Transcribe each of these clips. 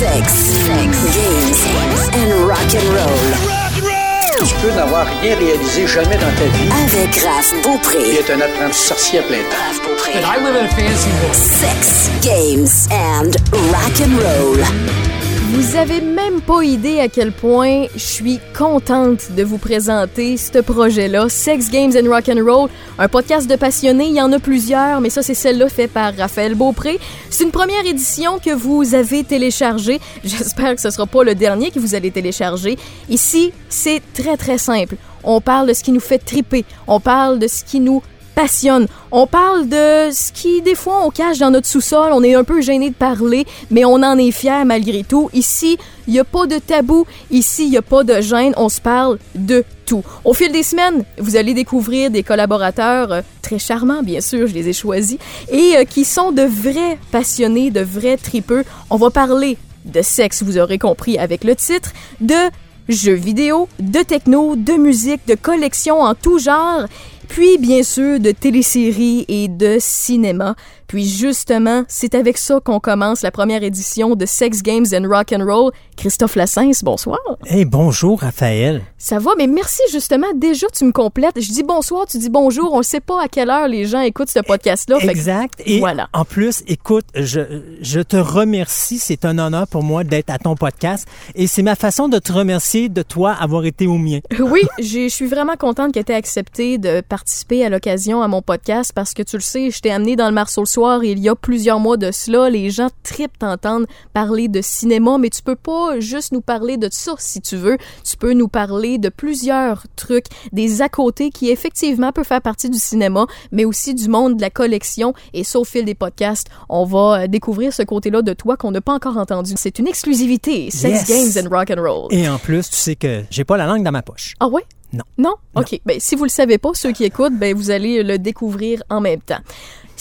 Sex, sex, games and rock and roll. Tu peux n'avoir rien réalisé jamais dans ta vie. Avec Raph Il Beaupré. est un apprenti sorcier à plein temps. Raph Beaupré. I live in a fancy world. Sex, games and rock and roll. Vous avez même pas idée à quel point je suis contente de vous présenter ce projet-là, Sex Games and Rock and Roll, un podcast de passionnés. Il y en a plusieurs, mais ça c'est celle-là fait par Raphaël Beaupré. C'est une première édition que vous avez téléchargée. J'espère que ce sera pas le dernier que vous allez télécharger. Ici, c'est très très simple. On parle de ce qui nous fait triper. On parle de ce qui nous passionne. On parle de ce qui, des fois, on cache dans notre sous-sol. On est un peu gêné de parler, mais on en est fier malgré tout. Ici, il n'y a pas de tabou. Ici, il n'y a pas de gêne. On se parle de tout. Au fil des semaines, vous allez découvrir des collaborateurs euh, très charmants, bien sûr, je les ai choisis, et euh, qui sont de vrais passionnés, de vrais tripeux. On va parler de sexe, vous aurez compris avec le titre, de jeux vidéo, de techno, de musique, de collections en tout genre, puis bien sûr de téléséries et de cinéma. Puis justement, c'est avec ça qu'on commence la première édition de Sex Games and Rock and Roll. Christophe Lassens, bonsoir. Hey, bonjour Raphaël. Ça va, mais merci justement. Déjà, tu me complètes. Je dis bonsoir, tu dis bonjour. On ne sait pas à quelle heure les gens écoutent ce podcast-là. Que- Exact. Et voilà. en plus, écoute, je, je te remercie. C'est un honneur pour moi d'être à ton podcast. Et c'est ma façon de te remercier de toi avoir été au mien. Oui, je suis vraiment contente que tu aies accepté de participer à l'occasion à mon podcast parce que tu le sais, je t'ai amené dans le Marceau le soir il y a plusieurs mois de cela. Les gens tripent t'entendre parler de cinéma, mais tu peux pas juste nous parler de ça si tu veux. Tu peux nous parler de plusieurs trucs, des à côté qui effectivement peuvent faire partie du cinéma, mais aussi du monde de la collection. Et ça, au fil des podcasts, on va euh, découvrir ce côté-là de toi qu'on n'a pas encore entendu. C'est une exclusivité. Sex Yes. Games and Rock and Roll. Et en plus, tu sais que j'ai pas la langue dans ma poche. Ah ouais? Non? Non? OK. Ben, si vous le savez pas, ceux qui écoutent, ben, vous allez le découvrir en même temps.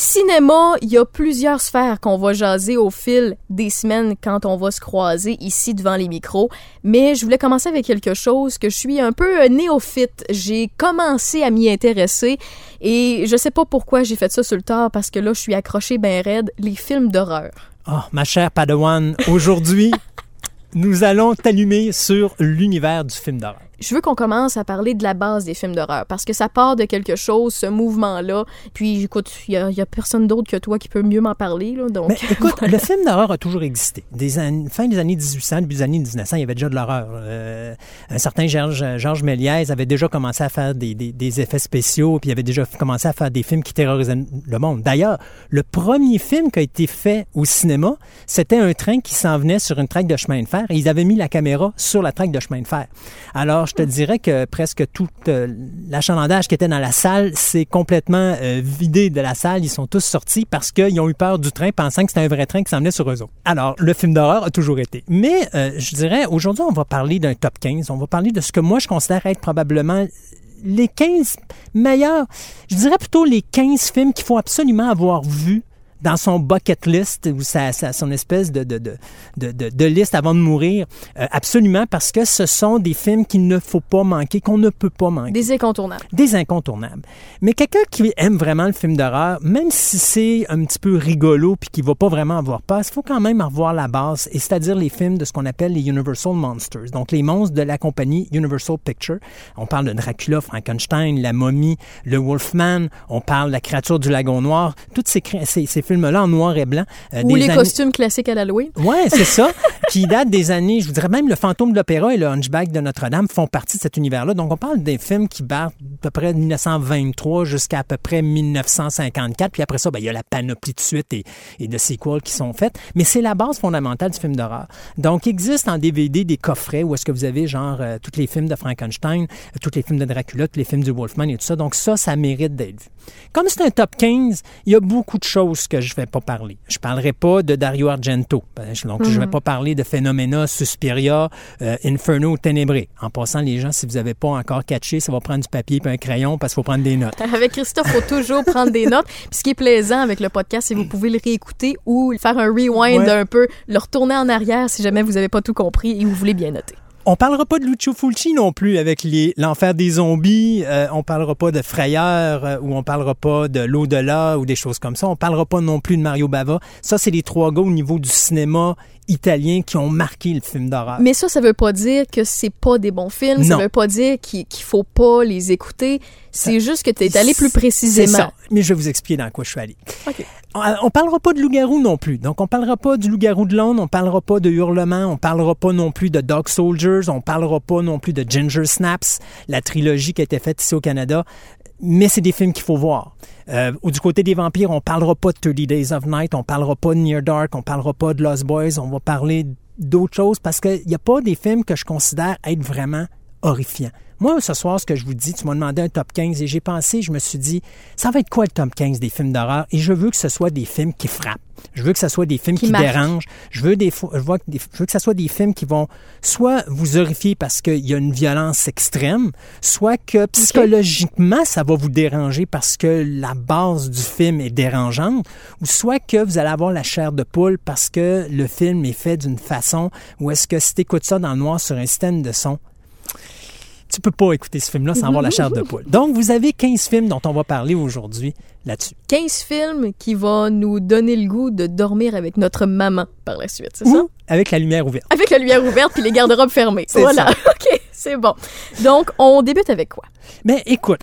Cinéma, il y a plusieurs sphères qu'on va jaser au fil des semaines quand on va se croiser ici devant les micros. Mais je voulais commencer avec quelque chose que je suis un peu euh, néophyte. J'ai commencé à m'y intéresser et je sais pas pourquoi j'ai fait ça sur le tard parce que là, je suis accroché ben raide. Les films d'horreur. Oh, ma chère Padawan, aujourd'hui, nous allons t'allumer sur l'univers du film d'horreur. Je veux qu'on commence à parler de la base des films d'horreur parce que ça part de quelque chose, ce mouvement-là. Puis, écoute, il y a, personne d'autre que toi qui peut mieux m'en parler. Là, donc, écoute, le film d'horreur a toujours existé. Des an- fin des années 1800, début des années 1900, il y avait déjà de l'horreur. Euh, un certain Georges, Méliès avait déjà commencé à faire des, des- des effets spéciaux, puis il avait déjà commencé à faire des films qui terrorisaient le monde. D'ailleurs, le premier film qui a été fait au cinéma, c'était un train qui s'en venait sur une traque de chemin de fer et ils avaient mis la caméra sur la traque de chemin de fer. Alors, je te dirais que presque tout euh, l'achalandage qui était dans la salle s'est complètement euh, vidé de la salle. Ils sont tous sortis parce qu'ils ont eu peur du train, pensant que c'était un vrai train qui s'en venait sur eux autres. Alors, le film d'horreur a toujours été. Mais euh, je dirais, aujourd'hui, on va parler d'un top 15. On va parler de ce que moi, je considère être probablement les 15 meilleurs, je dirais plutôt les 15 films qu'il faut absolument avoir vus dans son bucket list ou sa, sa- son espèce de, de, de, de, liste avant de mourir. Euh, absolument, parce que ce sont des films qu'il ne faut pas manquer, qu'on ne peut pas manquer des incontournables. des incontournables. Mais quelqu'un qui aime vraiment le film d'horreur, même si c'est un petit peu rigolo puis qui va pas vraiment avoir peur, il faut quand même revoir la base, et c'est-à-dire les films de ce qu'on appelle les Universal Monsters, donc les monstres de la compagnie Universal Picture. On parle de Dracula, Frankenstein, la momie, le Wolfman, on parle de la créature du lagon noir, tous ces, ces, ces films-là en noir et blanc. euh, Ou des les années- costumes classiques à l'Halloween. Ouais, c'est ça. qui date des années, je vous dirais même le fantôme de l'opéra et le Hunchback de Notre-Dame font partie de cet univers-là. Donc, on parle des films qui battent à peu près de 1923 jusqu'à à peu près 1954. Puis après ça, ben, il y a la panoplie de suites et, et de sequels qui sont faites. Mais c'est la base fondamentale du film d'horreur. Donc, il existe en DVD des coffrets où est-ce que vous avez genre euh, tous les films de Frankenstein, euh, tous les films de Dracula, tous les films du Wolfman et tout ça. Donc, ça, ça mérite d'être vu. Comme c'est un top 15, il y a beaucoup de choses que je ne vais pas parler. Je ne parlerai pas de Dario Argento. Ben, je- Donc, je ne vais pas parler de Phenomena, Suspiria, euh, Inferno, Ténébré. En passant, les gens, si vous n'avez pas encore catché, ça va prendre du papier et un crayon parce qu'il faut prendre des notes. Avec Christophe, faut toujours prendre des notes. Puis ce qui est plaisant avec le podcast, c'est que vous pouvez le réécouter ou faire un rewind Ouais. un peu, le retourner en arrière si jamais vous n'avez pas tout compris et vous voulez bien noter. On parlera pas de Lucio Fulci non plus avec l'enfer des zombies. Euh, on parlera pas de Frayeur euh, ou on parlera pas de l'au-delà ou des choses comme ça. On parlera pas non plus de Mario Bava. Ça, c'est les trois gars au niveau du cinéma italien qui ont marqué le film d'horreur. Mais ça, ça veut pas dire que c'est pas des bons films. Non. Ça veut pas dire qu'il qu'il faut pas les écouter. C'est juste que tu es allé plus C'est précisément. ça. Mais je vais vous expliquer dans quoi je suis allé. OK. On, on parlera pas de loup-garou non plus. Donc, on parlera pas du loup-garou de Londres, on parlera pas de Hurlement, on parlera pas non plus de Dog Soldiers, on parlera pas non plus de Ginger Snaps, la trilogie qui a été faite ici au Canada. Mais c'est des films qu'il faut voir. Euh, ou du côté des vampires, on parlera pas de 30 Days of Night, on parlera pas de Near Dark, on parlera pas de Lost Boys, on va parler d'autres choses parce qu'il n'y a pas des films que je considère être vraiment horrifiants. Moi, ce soir, ce que je vous dis, tu m'as demandé un top 15 et j'ai pensé, je me suis dit, ça va être quoi le top 15 des films d'horreur? Et je veux que ce soit des films qui frappent. Je veux que ce soit des films Qui dérangent. Je veux, des, fois- je, vois que des- je veux que ce soit des films qui vont soit vous horrifier parce qu'il y a une violence extrême, soit que psychologiquement, ça va vous déranger parce que la base du film est dérangeante, ou soit que vous allez avoir la chair de poule parce que le film est fait d'une façon où est-ce que si tu écoutes ça dans le noir sur un système de son, tu peux pas écouter ce film-là sans avoir la chair de poule. Donc, vous avez 15 films dont on va parler aujourd'hui là-dessus. 15 films qui vont nous donner le goût de dormir avec notre maman par la suite, c'est ça? Avec la lumière ouverte. Avec la lumière ouverte puis les garde-robes fermées. Voilà. OK, c'est bon. Donc, on débute avec quoi? Mais écoute,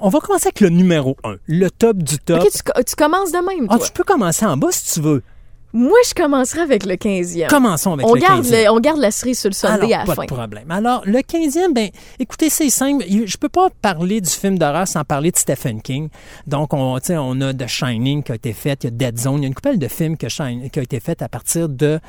on va commencer avec le numéro 1, le top du top. OK, tu, co- tu commences de même, Ah, tu peux commencer en bas si tu veux. Moi, je commencerai avec le 15e. Commençons avec on, le garde 15e. le- on garde la cerise sur le Alors, à pas la fin. de problème. Alors, le 15e, ben, écoutez, c'est simple. Je peux pas parler du film d'horreur sans parler de Stephen King. Donc, on, on a The Shining qui a été fait, il y a Dead Zone, il y a une couple de films que qui a été fait à partir de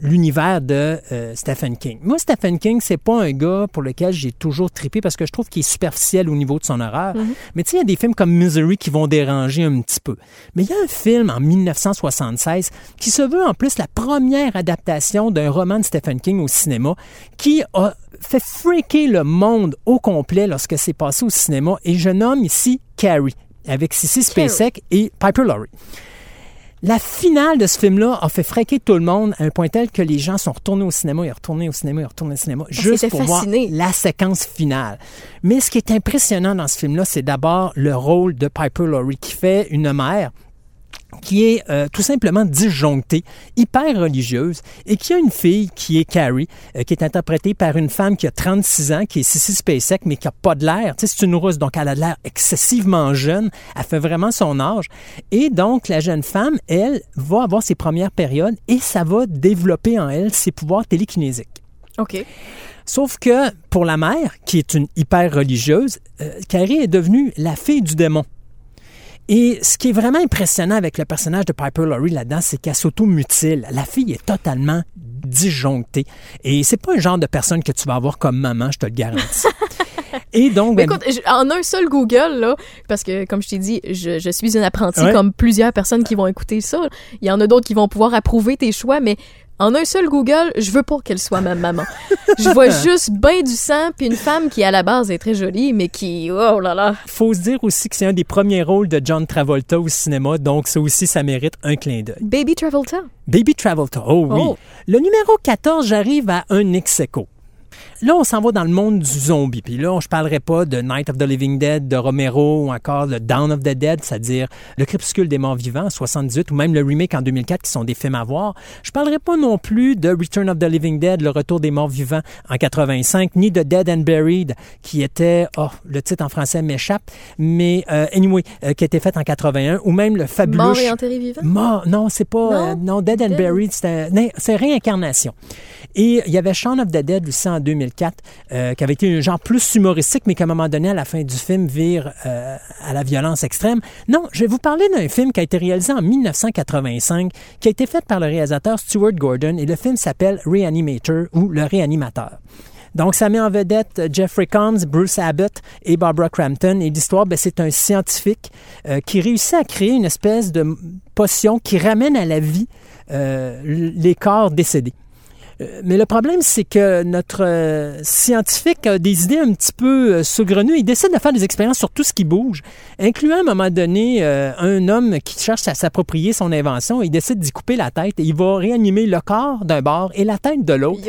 l'univers de euh, Stephen King. Moi, Stephen King, c'est pas un gars pour lequel j'ai toujours trippé parce que je trouve qu'il est superficiel au niveau de son horreur. Mm-hmm. Mais tu sais, il y a des films comme Misery qui vont déranger un petit peu. Mais il y a un film en 1976 qui se veut en plus la première adaptation d'un roman de Stephen King au cinéma qui a fait freaker le monde au complet lorsque c'est passé au cinéma. Et je nomme ici Carrie avec Sissy Spacek et Piper Laurie. La finale de ce film-là a fait fraquer tout le monde à un point tel que les gens sont retournés au cinéma et retournés au cinéma et retournés au cinéma juste pour voir la séquence finale. Mais ce qui est impressionnant dans ce film-là, c'est d'abord le rôle de Piper Laurie qui fait une mère qui est euh, tout simplement disjonctée, hyper religieuse, et qui a une fille qui est Carrie, euh, qui est interprétée par une femme qui a 36 ans, qui est Sissy Spacek, mais qui a pas de l'air. Tu sais, c'est une rousse, donc elle a de l'air excessivement jeune. Elle fait vraiment son âge. Et donc, la jeune femme, elle, va avoir ses premières périodes et ça va développer en elle ses pouvoirs télékinésiques. OK. Sauf que pour la mère, qui est une hyper religieuse, euh, Carrie est devenue la fille du démon. Et ce qui est vraiment impressionnant avec le personnage de Piper Laurie là-dedans, c'est qu'elle s'auto-mutile. La fille est totalement disjonctée. Et c'est pas un genre de personne que tu vas avoir comme maman, je te le garantis. Et donc, ben, écoute, en un seul Google, là, parce que, comme je t'ai dit, je, je suis une apprentie Ouais. comme plusieurs personnes qui vont écouter ça. Il y en a d'autres qui vont pouvoir approuver tes choix, mais en un seul Google, je veux pas qu'elle soit ma maman. je vois juste ben du sang, puis une femme qui, à la base, est très jolie, mais qui, oh là là. faut se dire aussi que c'est un des premiers rôles de John Travolta au cinéma, donc ça aussi, ça mérite un clin d'œil. Baby Travolta. Baby Travolta, oh oui. Oh. Le numéro 14, j'arrive à un ex aequo. Là, on s'en va dans le monde du zombie. Puis là, je parlerai pas de Night of the Living Dead de Romero ou encore le Dawn of the Dead, c'est-à-dire Le crépuscule des morts vivants en 78 ou même le remake en 2004 qui sont des films à voir. Je parlerai pas non plus de Return of the Living Dead, Le retour des morts vivants en 85, ni de Dead and Buried qui était, oh, le titre en français m'échappe, mais euh, anyway, euh, qui a été fait en 81 ou même le fabuleux Mort et enterré vivant? Mort, non, c'est pas. Non? euh, non, Dead and Dead? Buried, c'est réincarnation. Et il y avait Shaun of the Dead aussi en 2004, euh, qui avait été un genre plus humoristique, mais qu'à un moment donné, à la fin du film, vire euh, à la violence extrême. Non, je vais vous parler d'un film qui a été réalisé en 1985, qui a été fait par le réalisateur Stuart Gordon, et le film s'appelle Reanimator ou Le Réanimateur. Donc, ça met en vedette Jeffrey Combs, Bruce Abbott et Barbara Crampton. Et l'histoire, ben, c'est un scientifique euh, qui réussit à créer une espèce de potion qui ramène à la vie les corps décédés. Euh, mais le problème, c'est que notre euh, scientifique a des idées un petit peu euh, saugrenues. Il décide de faire des expériences sur tout ce qui bouge, incluant à un moment donné un homme qui cherche à s'approprier son invention. Il décide d'y couper la tête et il va réanimer le corps d'un bord et la tête de l'autre.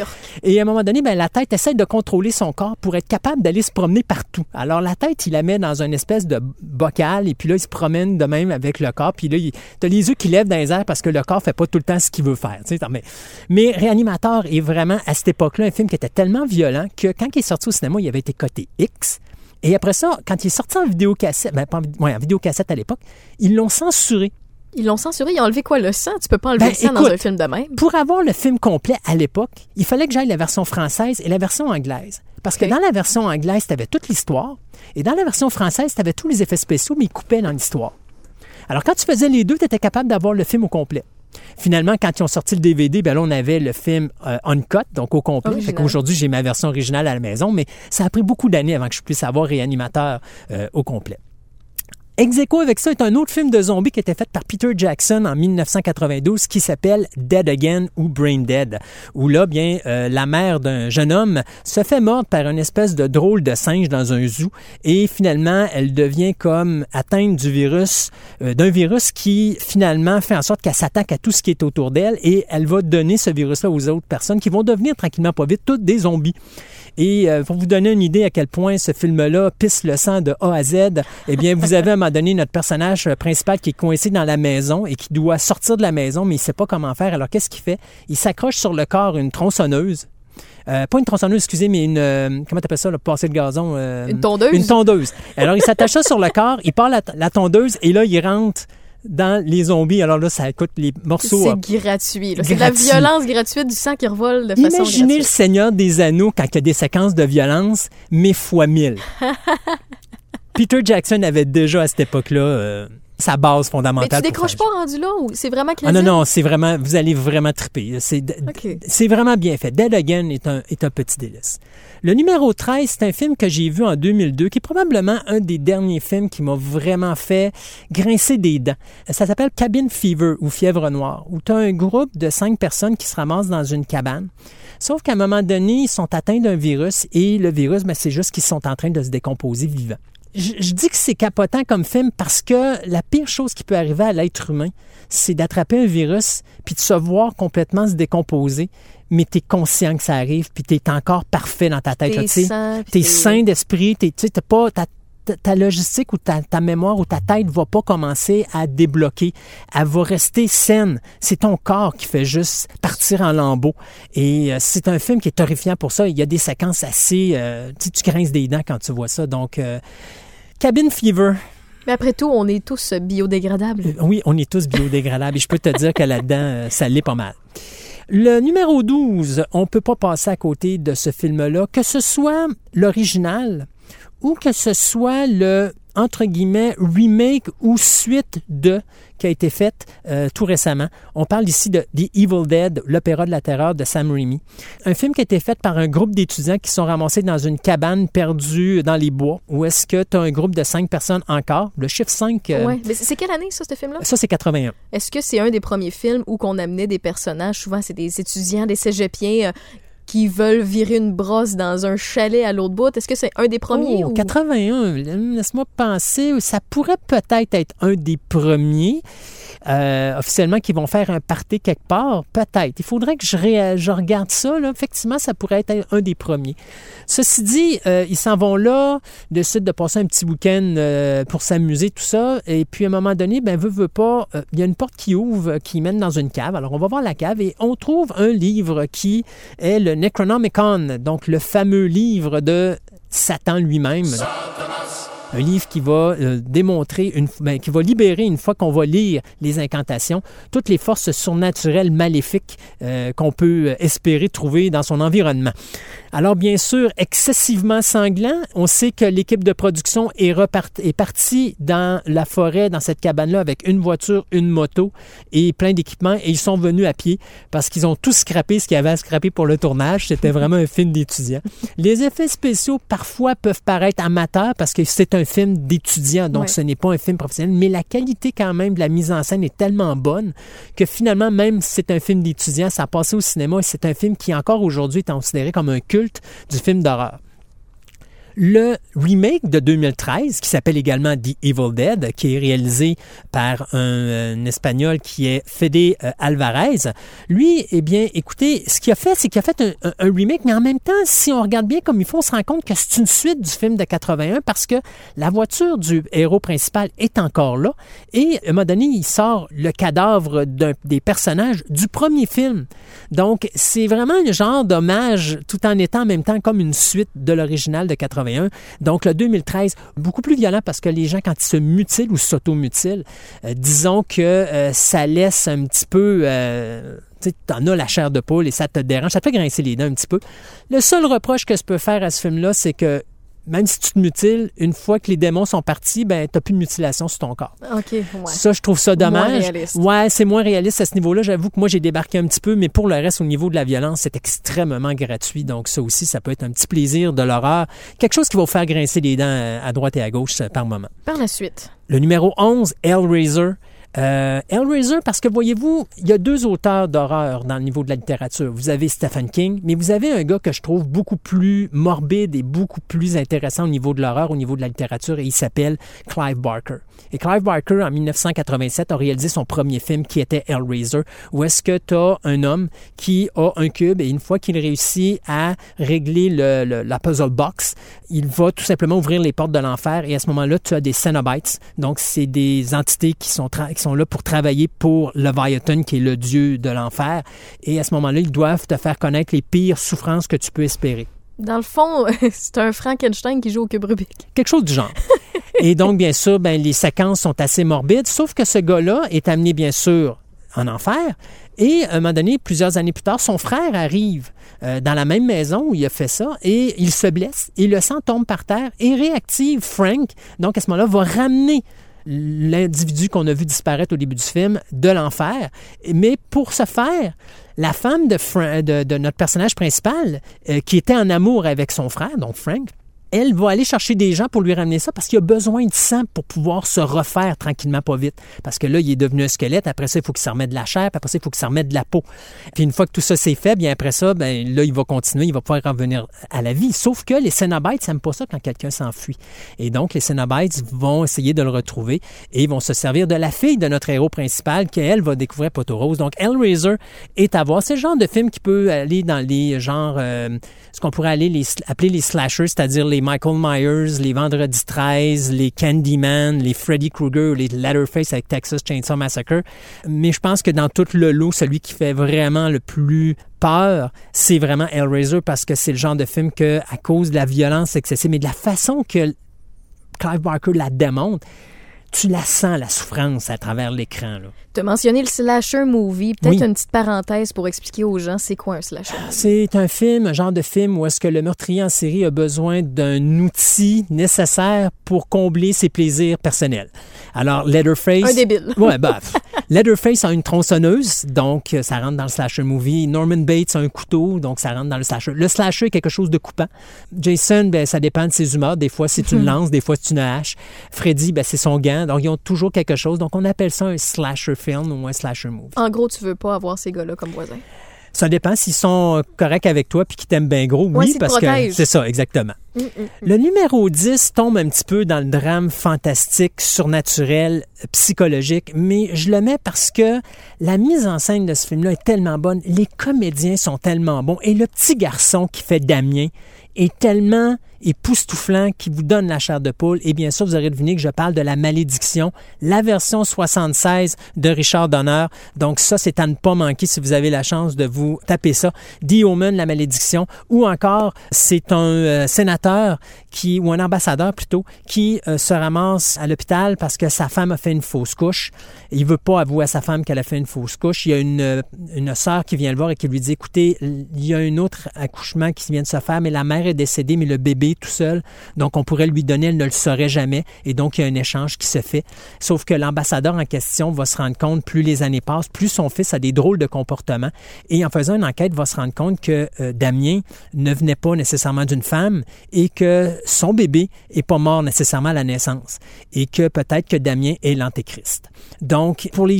Et à un moment donné, ben, la tête essaie de contrôler son corps pour être capable d'aller se promener partout. Alors la tête, il la met dans une espèce de bocal et puis là, il se promène de même avec le corps. Puis là, il as les yeux qui lèvent dans les airs parce que le corps fait pas tout le temps ce qu'il veut faire. Mais, mais Réanimateur est vraiment, à cette époque-là, un film qui était tellement violent que quand il est sorti au cinéma, il avait été coté X. Et après ça, quand il est sorti en vidéocassette, ben, pas en, ouais, en vidéocassette à l'époque, ils l'ont censuré. Ils l'ont censuré, ils ont enlevé quoi, le sang? Tu peux pas enlever Ben, le sang dans un film de même. Pour avoir le film complet à l'époque, il fallait que j'aille la version française et la version anglaise. Parce que dans la version anglaise, tu avais toute l'histoire, et dans la version française, tu avais tous les effets spéciaux, mais ils coupaient dans l'histoire. Alors, quand tu faisais les deux, tu étais capable d'avoir le film au complet. Finalement, quand ils ont sorti le DVD, ben là, on avait le film euh, uncut, donc au complet. Original. Fait qu'aujourd'hui, j'ai ma version originale à la maison, mais ça a pris beaucoup d'années avant que je puisse avoir réanimateur euh, au complet. Ex aequo avec ça est un autre film de zombies qui était fait par Peter Jackson en 1992 qui s'appelle Dead Again ou Brain Dead, où là, bien, euh, la mère d'un jeune homme se fait mordre par une espèce de drôle de singe dans un zoo et finalement, elle devient comme atteinte du virus, euh, d'un virus qui finalement fait en sorte qu'elle s'attaque à tout ce qui est autour d'elle et elle va donner ce virus-là aux autres personnes qui vont devenir tranquillement pas vite toutes des zombies. Et euh, pour vous donner une idée à quel point ce film-là pisse le sang de A à Z, eh bien, vous avez à un moment donné notre personnage principal qui est coincé dans la maison et qui doit sortir de la maison, mais il sait pas comment faire. Alors, qu'est-ce qu'il fait? Il s'accroche sur le corps une tronçonneuse. Euh, pas une tronçonneuse, excusez, mais une... euh, comment t'appelles ça, le passer le gazon? euh, Une tondeuse? Une tondeuse. Alors, il s'attache ça sur le corps, il part la, la tondeuse et là, il rentre dans les zombies. Alors là, ça coûte les morceaux... C'est gratuit. là. C'est de la Gratuit. violence gratuite, du sang qui revole de façon Imaginez le. Seigneur des Anneaux quand il y a des séquences de violence, mais fois mille. Peter Jackson avait déjà à cette époque-là euh, sa base Mais fondamentale. tu pour décroches pas rendu là ou c'est vraiment Ah crédible? non, non, c'est vraiment, vous allez vraiment triper. C'est vraiment bien fait. Dead Again est un, est un petit délice. Le numéro 13, c'est un film que j'ai vu en 2002, qui est probablement un des derniers films qui m'a vraiment fait grincer des dents. Ça s'appelle Cabin Fever ou Fièvre Noire, où tu as un groupe de cinq personnes qui se ramassent dans une cabane. Sauf qu'à un moment donné, ils sont atteints d'un virus et le virus, ben, c'est juste qu'ils sont en train de se décomposer vivants. Je, je dis que c'est capotant comme film parce que la pire chose qui peut arriver à l'être humain, c'est d'attraper un virus puis de se voir complètement se décomposer, mais tu es conscient que ça arrive puis tu es encore parfait dans ta tête. tu sais. sain, d'esprit, tu sais, pas ta, logistique ou ta, ta mémoire ou ta tête va pas commencer à débloquer. Elle va rester saine. C'est ton corps qui fait juste partir en lambeaux. Et euh, c'est un film qui est horrifiant pour ça. Il y a des séquences assez... euh, tu tu grinces des dents quand tu vois ça. Donc, euh, Cabin Fever, Mais après tout, on est tous biodégradables. euh, Oui, on est tous biodégradables et je peux te dire que là-dedans, ça l'est pas mal. Le numéro 12, on peut pas passer à côté de ce film-là, que ce soit l'original ou que ce soit le entre guillemets remake ou suite de qui a été faite euh, tout récemment. On parle ici de The Evil Dead, l'opéra de la terreur de Sam Raimi. Un film qui a été fait par un groupe d'étudiants qui sont ramassés dans une cabane perdue dans les bois. Où est-ce que tu as un groupe de cinq personnes encore? Le chiffre 5, euh, Ouais. Mais c'est quelle année, ça, ce film-là? ça c'est 81. Est-ce que c'est un des premiers films où qu'on amenait des personnages, souvent c'est des étudiants, des cégepiens, euh, qui veulent virer une brosse dans un chalet à l'autre bout? Est-ce que c'est un des premiers? Oh, ou- 81, laisse-moi penser, ça pourrait peut-être être un des premiers. Euh, officiellement qui vont faire un party quelque part, peut-être. Il faudrait que je, regarde ça. Effectivement, ça pourrait être un des premiers. Ceci dit, euh, ils s'en vont là, décident de passer un petit week-end euh, pour s'amuser, tout ça. Et puis, à un moment donné, ben, veut, veut pas, il y a une porte qui ouvre, qui mène dans une cave. Alors, on va voir la cave et on trouve un livre qui est le Necronomicon, donc le fameux livre de Satan lui-même. Un livre qui va euh, démontrer, une, ben, qui va libérer, une fois qu'on va lire les incantations, toutes les forces surnaturelles maléfiques euh, qu'on peut euh, espérer trouver dans son environnement. Alors, bien sûr, excessivement sanglant. On sait que l'équipe de production est, est partie dans la forêt, dans cette cabane-là, avec une voiture, une moto et plein d'équipements. Et ils sont venus à pied parce qu'ils ont tout scrappé ce qu'il y avait à scraper pour le tournage. C'était vraiment un film d'étudiants. Les effets spéciaux, parfois, peuvent paraître amateurs parce que c'est un un film d'étudiant, donc Ouais. ce n'est pas un film professionnel, mais la qualité quand même de la mise en scène est tellement bonne que finalement, même si c'est un film d'étudiant, ça a passé au cinéma et c'est un film qui encore aujourd'hui est considéré comme un culte du film d'horreur. Le remake de 2013, qui s'appelle également The Evil Dead, qui est réalisé par un, un Espagnol qui est Fede euh, Alvarez, lui, eh bien, écoutez, ce qu'il a fait, c'est qu'il a fait un, remake, mais en même temps, si on regarde bien comme il faut, on se rend compte que c'est une suite du film de 81 parce que la voiture du héros principal est encore là et à un moment donné, il sort le cadavre des personnages du premier film. Donc, c'est vraiment un genre d'hommage tout en étant en même temps comme une suite de l'original de 81. Donc, le 2013, beaucoup plus violent parce que les gens, quand ils se mutilent ou s'automutilent, euh, disons que euh, ça laisse un petit peu... euh, tu t'en as la chair de poule et ça te dérange, ça te fait grincer les dents un petit peu. Le seul reproche que je peux faire à ce film-là, c'est que même si tu te mutiles, une fois que les démons sont partis, ben, t'as plus de mutilation sur ton corps. OK, ouais. Ça, je trouve ça dommage. réaliste. Ouais, c'est moins réaliste à ce niveau-là. J'avoue que moi, j'ai débarqué un petit peu, mais pour le reste, au niveau de la violence, c'est extrêmement gratuit. Donc, ça aussi, ça peut être un petit plaisir de l'horreur. Quelque chose qui va vous faire grincer les dents euh, à droite et à gauche euh, par moment. Par la suite. Le numéro 11, Hellraiser. Euh, Hellraiser, parce que voyez-vous, il y a deux auteurs d'horreur dans le niveau de la littérature. Vous avez Stephen King, mais vous avez un gars que je trouve beaucoup plus morbide et beaucoup plus intéressant au niveau de l'horreur, au niveau de la littérature, et il s'appelle Clive Barker. Et Clive Barker, en 1987, a réalisé son premier film qui était Hellraiser, où est-ce que tu as un homme qui a un cube et une fois qu'il réussit à régler le- la puzzle box, il va tout simplement ouvrir les portes de l'enfer et à ce moment-là, tu as des Cenobites. Donc, c'est des entités qui sont, qui sont là pour travailler pour Leviathan, qui est le dieu de l'enfer. Et à ce moment-là, ils doivent te faire connaître les pires souffrances que tu peux espérer. Dans le fond, c'est un Frankenstein qui joue au cube Rubik. Quelque chose du genre. Et donc, bien sûr, ben, les séquences sont assez morbides, sauf que ce gars-là est amené, bien sûr, en enfer. Et à un moment donné, plusieurs années plus tard, son frère arrive euh, dans la même maison où il a fait ça et il se blesse et le sang tombe par terre et réactive Frank. Donc, à ce moment-là, va ramener l'individu qu'on a vu disparaître au début du film de l'enfer. Mais pour ce faire, la femme de, notre personnage principal, euh, qui était en amour avec son frère, donc Frank, elle va aller chercher des gens pour lui ramener ça parce qu'il a besoin de sang pour pouvoir se refaire tranquillement, pas vite. Parce que là, il est devenu un squelette. Après ça, il faut qu'il se remette de la chair. Après ça, il faut qu'il se remette de la peau. Puis une fois que tout ça c'est fait, bien après ça, ben là, il va continuer, il va pouvoir revenir à la vie. Sauf que les Cenobites n'aiment pas ça quand quelqu'un s'enfuit. Et donc, les Cenobites vont essayer de le retrouver et vont se servir de la fille de notre héros principal qui, elle, va découvrir Poto Rose. Donc, Hellraiser est à voir. C'est le genre de film qui peut aller dans les genres, euh, ce qu'on pourrait aller les, appeler les slashers, c'est-à-dire les Michael Myers, les Vendredi 13, les Candyman, les Freddy Krueger, les Leatherface avec Texas Chainsaw Massacre. Mais je pense que dans tout le lot, celui qui fait vraiment le plus peur, c'est vraiment Hellraiser parce que c'est le genre de film que, à cause de la violence excessive, mais de la façon que Clive Barker la démontre, tu la sens, la souffrance à travers l'écran. Tu as mentionné le slasher movie. Peut-être Oui. une petite parenthèse pour expliquer aux gens c'est quoi un slasher movie. C'est un film, un genre de film où est-ce que le meurtrier en série a besoin d'un outil nécessaire pour combler ses plaisirs personnels. Alors, Leatherface... Un débile. Ouais, bah. Leatherface a une tronçonneuse, donc euh, ça rentre dans le slasher movie. Norman Bates a un couteau, donc ça rentre dans le slasher. Le slasher est quelque chose de coupant. Jason, ben, ça dépend de ses humeurs. Des fois, c'est une lance, des fois, c'est une hache. Freddy, ben, c'est son gant. Donc, ils ont toujours quelque chose. Donc, on appelle ça un slasher film ou un slasher movie. En gros, tu veux pas avoir ces gars-là comme voisins. Ça dépend s'ils sont corrects avec toi puis qu'ils t'aiment bien gros. Oui, parce que c'est ça, exactement. Le numéro 10 tombe un petit peu dans le drame fantastique, surnaturel, psychologique, mais je le mets parce que la mise en scène de ce film-là est tellement bonne, les comédiens sont tellement bons et le petit garçon qui fait Damien est tellement époustouflant qui vous donne la chair de poule. Et bien sûr, vous aurez deviné que je parle de La Malédiction, la version 76 de Richard Donner. Donc ça, c'est à ne pas manquer si vous avez la chance de vous taper ça. The Omen, La Malédiction, ou encore, c'est un euh, sénateur qui, ou un ambassadeur plutôt, qui euh, se ramasse à l'hôpital parce que sa femme a fait une fausse couche. Il veut pas avouer à sa femme qu'elle a fait une fausse couche. Il y a une, euh, une sœur qui vient le voir et qui lui dit, écoutez, il y a un autre accouchement qui vient de se faire, mais la mère mère est décédée, mais le bébé tout seul. Donc, on pourrait lui donner, elle ne le saurait jamais. Et donc, il y a un échange qui se fait. Sauf que l'ambassadeur en question va se rendre compte, plus les années passent, plus son fils a des drôles de comportements. Et en faisant une enquête, va se rendre compte que euh, Damien ne venait pas nécessairement d'une femme et que son bébé est pas mort nécessairement à la naissance. Et que peut-être que Damien est l'antéchrist. Donc, pour les,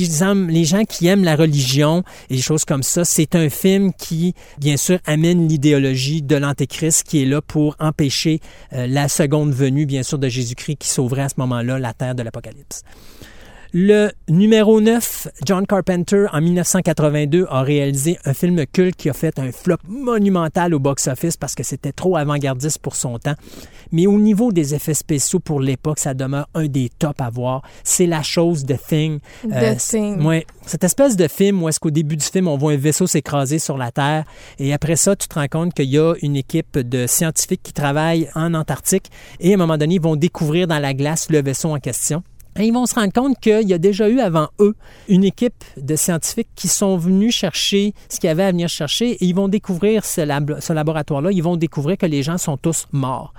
les gens qui aiment la religion et des choses comme ça, c'est un film qui, bien sûr, amène l'idéologie de l'antéchrist qui est là pour empêcher euh, la seconde venue, bien sûr, de Jésus-Christ qui sauverait à ce moment-là la terre de l'Apocalypse. Le numéro 9, John Carpenter, en 1982, a réalisé un film culte qui a fait un flop monumental au box-office parce que c'était trop avant-gardiste pour son temps. Mais au niveau des effets spéciaux pour l'époque, ça demeure un des tops à voir. C'est la chose The Thing. The euh, Thing. Ouais, cette espèce de film où est-ce qu'au début du film, on voit un vaisseau s'écraser sur la Terre et après ça, tu te rends compte qu'il y a une équipe de scientifiques qui travaillent en Antarctique et à un moment donné, ils vont découvrir dans la glace le vaisseau en question. Et ils vont se rendre compte qu'il y a déjà eu avant eux une équipe de scientifiques qui sont venus chercher ce qu'il y avait à venir chercher et ils vont découvrir ce, laboratoire-là. Ils vont découvrir que les gens sont tous morts.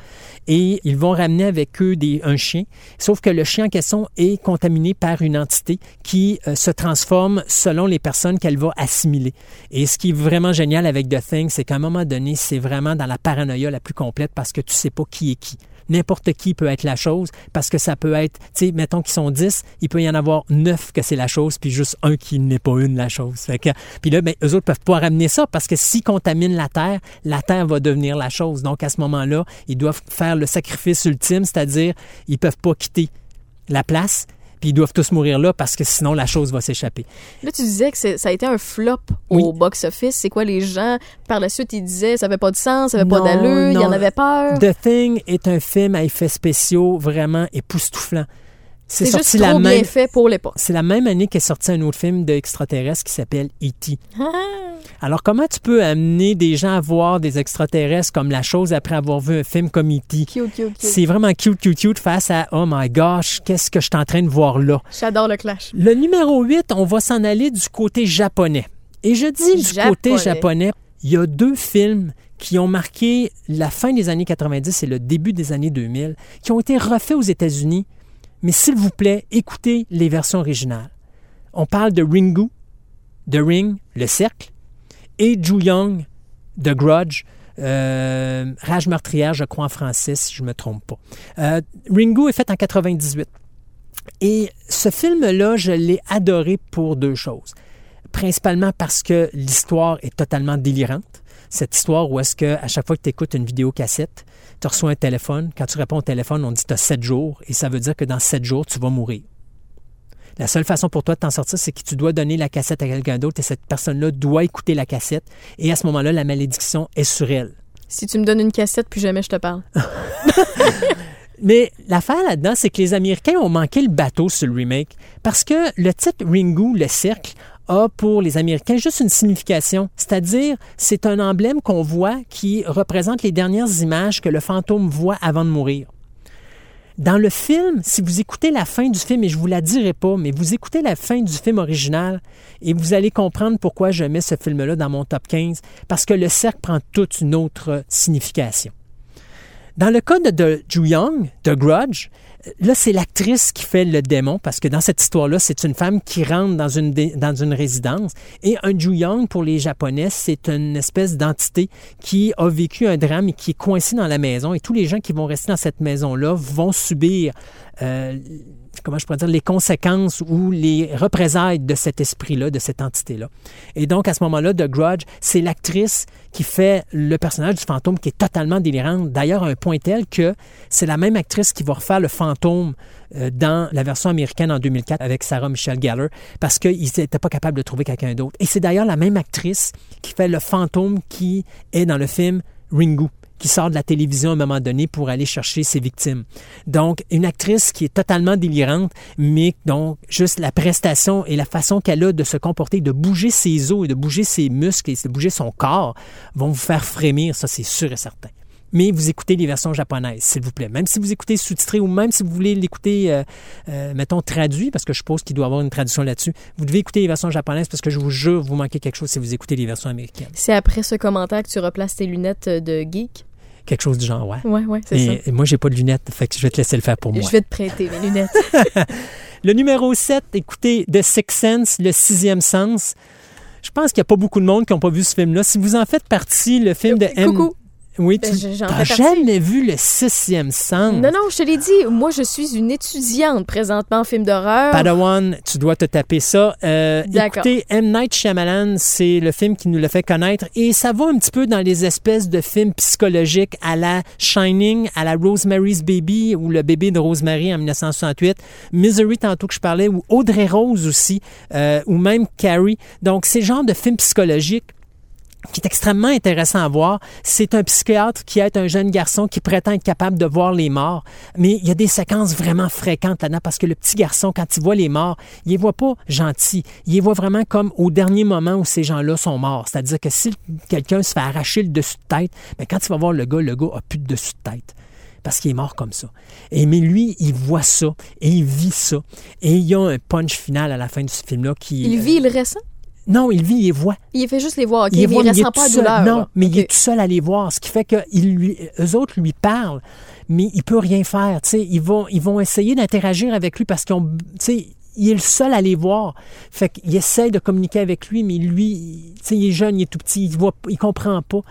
Et ils vont ramener avec eux des, un chien, sauf que le chien en question est contaminé par une entité qui euh, se transforme selon les personnes qu'elle va assimiler. Et ce qui est vraiment génial avec The Thing, c'est qu'à un moment donné, c'est vraiment dans la paranoïa la plus complète parce que tu sais pas qui est qui n'importe qui peut être la chose parce que ça peut être, tu sais, mettons qu'ils sont 10, il peut y en avoir 9 que c'est la chose, puis juste un qui n'est pas une la chose. Fait que, puis là, ben, eux autres peuvent pas ramener ça parce que s'ils contaminent la Terre, la Terre va devenir la chose. Donc, à ce moment-là, ils doivent faire le sacrifice ultime, c'est-à-dire, ils peuvent pas quitter la place puis ils doivent tous mourir là parce que sinon la chose va s'échapper. Là, tu disais que ça a été un flop au box-office. C'est quoi les gens, par la suite, ils disaient ça n'avait pas de sens, ça n'avait pas d'allure, il y en avait peur. The Thing est un film à effets spéciaux vraiment époustouflant. C'est juste trop bien fait pour l'époque. C'est la même année qu'est sorti un autre film d'extraterrestres qui s'appelle E.T. Ah! Alors, comment tu peux amener des gens à voir des extraterrestres comme la chose après avoir vu un film comme E.T.? C'est vraiment cute, cute, cute face à Oh my gosh, qu'est-ce que je suis en train de voir là? J'adore le clash. Le numéro 8, on va s'en aller du côté japonais. Et je dis du côté japonais, il y a deux films qui ont marqué la fin des années 90 et le début des années 2000, qui ont été refaits aux États-Unis mais s'il vous plaît, écoutez les versions originales. On parle de Ringu, The Ring, Le Cercle, et Ju Young, The Grudge, euh, Rage meurtrière, je crois en français, si je ne me trompe pas. Euh, Ringu est fait en 98. Et ce film-là, je l'ai adoré pour deux choses. Principalement parce que l'histoire est totalement délirante. Cette histoire où est-ce que à chaque fois que tu écoutes une vidéo cassette, tu reçois un téléphone. Quand tu réponds au téléphone, on dit que tu as sept jours et ça veut dire que dans sept jours, tu vas mourir. La seule façon pour toi de t'en sortir, c'est que tu dois donner la cassette à quelqu'un d'autre et cette personne-là doit écouter la cassette. Et à ce moment-là, la malédiction est sur elle. Si tu me donnes une cassette, plus jamais je te parle. Mais l'affaire là-dedans, c'est que les Américains ont manqué le bateau sur le remake parce que le titre Ringu, le cercle, a pour les Américains juste une signification, c'est-à-dire c'est un emblème qu'on voit qui représente les dernières images que le fantôme voit avant de mourir. Dans le film, si vous écoutez la fin du film, et je vous la dirai pas, mais vous écoutez la fin du film original et vous allez comprendre pourquoi je mets ce film-là dans mon top 15, parce que le cercle prend toute une autre signification. Dans le cas de, de Ju Young, de Grudge, là, c'est l'actrice qui fait le démon, parce que dans cette histoire-là, c'est une femme qui rentre dans une, dans une résidence. Et un Ju-Young, pour les Japonais, c'est une espèce d'entité qui a vécu un drame et qui est coincée dans la maison. Et tous les gens qui vont rester dans cette maison-là vont subir euh, comment je pourrais dire, les conséquences ou les représailles de cet esprit-là, de cette entité-là. Et donc, à ce moment-là, The Grudge, c'est l'actrice qui fait le personnage du fantôme qui est totalement délirante. D'ailleurs, un point tel que c'est la même actrice qui va refaire le fantôme euh, dans la version américaine en 2004 avec Sarah Michelle Gellar parce qu'ils n'étaient pas capables de trouver quelqu'un d'autre. Et c'est d'ailleurs la même actrice qui fait le fantôme qui est dans le film Ringu qui sort de la télévision à un moment donné pour aller chercher ses victimes. Donc, une actrice qui est totalement délirante, mais donc juste la prestation et la façon qu'elle a de se comporter, de bouger ses os et de bouger ses muscles et de bouger son corps vont vous faire frémir, ça c'est sûr et certain. Mais vous écoutez les versions japonaises, s'il vous plaît. Même si vous écoutez sous-titré ou même si vous voulez l'écouter, euh, euh, mettons, traduit, parce que je suppose qu'il doit y avoir une traduction là-dessus, vous devez écouter les versions japonaises parce que je vous jure, vous manquez quelque chose si vous écoutez les versions américaines. C'est après ce commentaire que tu replaces tes lunettes de geek? Quelque chose du genre, ouais. Ouais, ouais, c'est ça. Et, moi, j'ai pas de lunettes, fait que je vais te laisser le faire pour moi. Je vais te prêter mes lunettes. Le numéro 7, écoutez, The Sixth Sense, le sixième sens. Je pense qu'il n'y a pas beaucoup de monde qui n'ont pas vu ce film-là. Si vous en faites partie, le film de M. Coucou. Oui, Ben, tu n'as jamais vu le sixième sens. Non, non, je te l'ai dit, moi, je suis une étudiante présentement en film d'horreur. Padawan, tu dois te taper ça. Euh, écoutez, M. Night Shyamalan, c'est le film qui nous le fait connaître et ça va un petit peu dans les espèces de films psychologiques à la Shining, à la Rosemary's Baby ou le bébé de Rosemary en 1968, Misery tantôt que je parlais ou Audrey Rose aussi, euh, ou même Carrie. Donc, c'est le genre de film psychologique qui est extrêmement intéressant à voir. C'est un psychiatre qui est un jeune garçon qui prétend être capable de voir les morts. Mais il y a des séquences vraiment fréquentes là-dedans parce que le petit garçon, quand il voit les morts, il les voit pas gentils. Il les voit vraiment comme au dernier moment où ces gens-là sont morts. C'est-à-dire que si quelqu'un se fait arracher le dessus de tête, mais quand il va voir le gars, le gars a plus de dessus de tête parce qu'il est mort comme ça. Et mais lui, il voit ça et il vit ça. Et il y a un punch final à la fin de ce film-là qui... Il vit, il ressent. Non, il vit, il voit. Il fait juste les voir, Il les mais voit, il ressent pas seul. douleur. Non, là. mais il est tout seul à les voir, ce qui fait que il lui, eux autres lui parlent, mais il peut rien faire. Tu sais, ils vont, ils vont essayer d'interagir avec lui parce qu'ils ont, tu sais, il est le seul à les voir. Fait qu'il essaie de communiquer avec lui, mais lui, il- tu sais, il est jeune, il est tout petit, il voit, il comprend pas.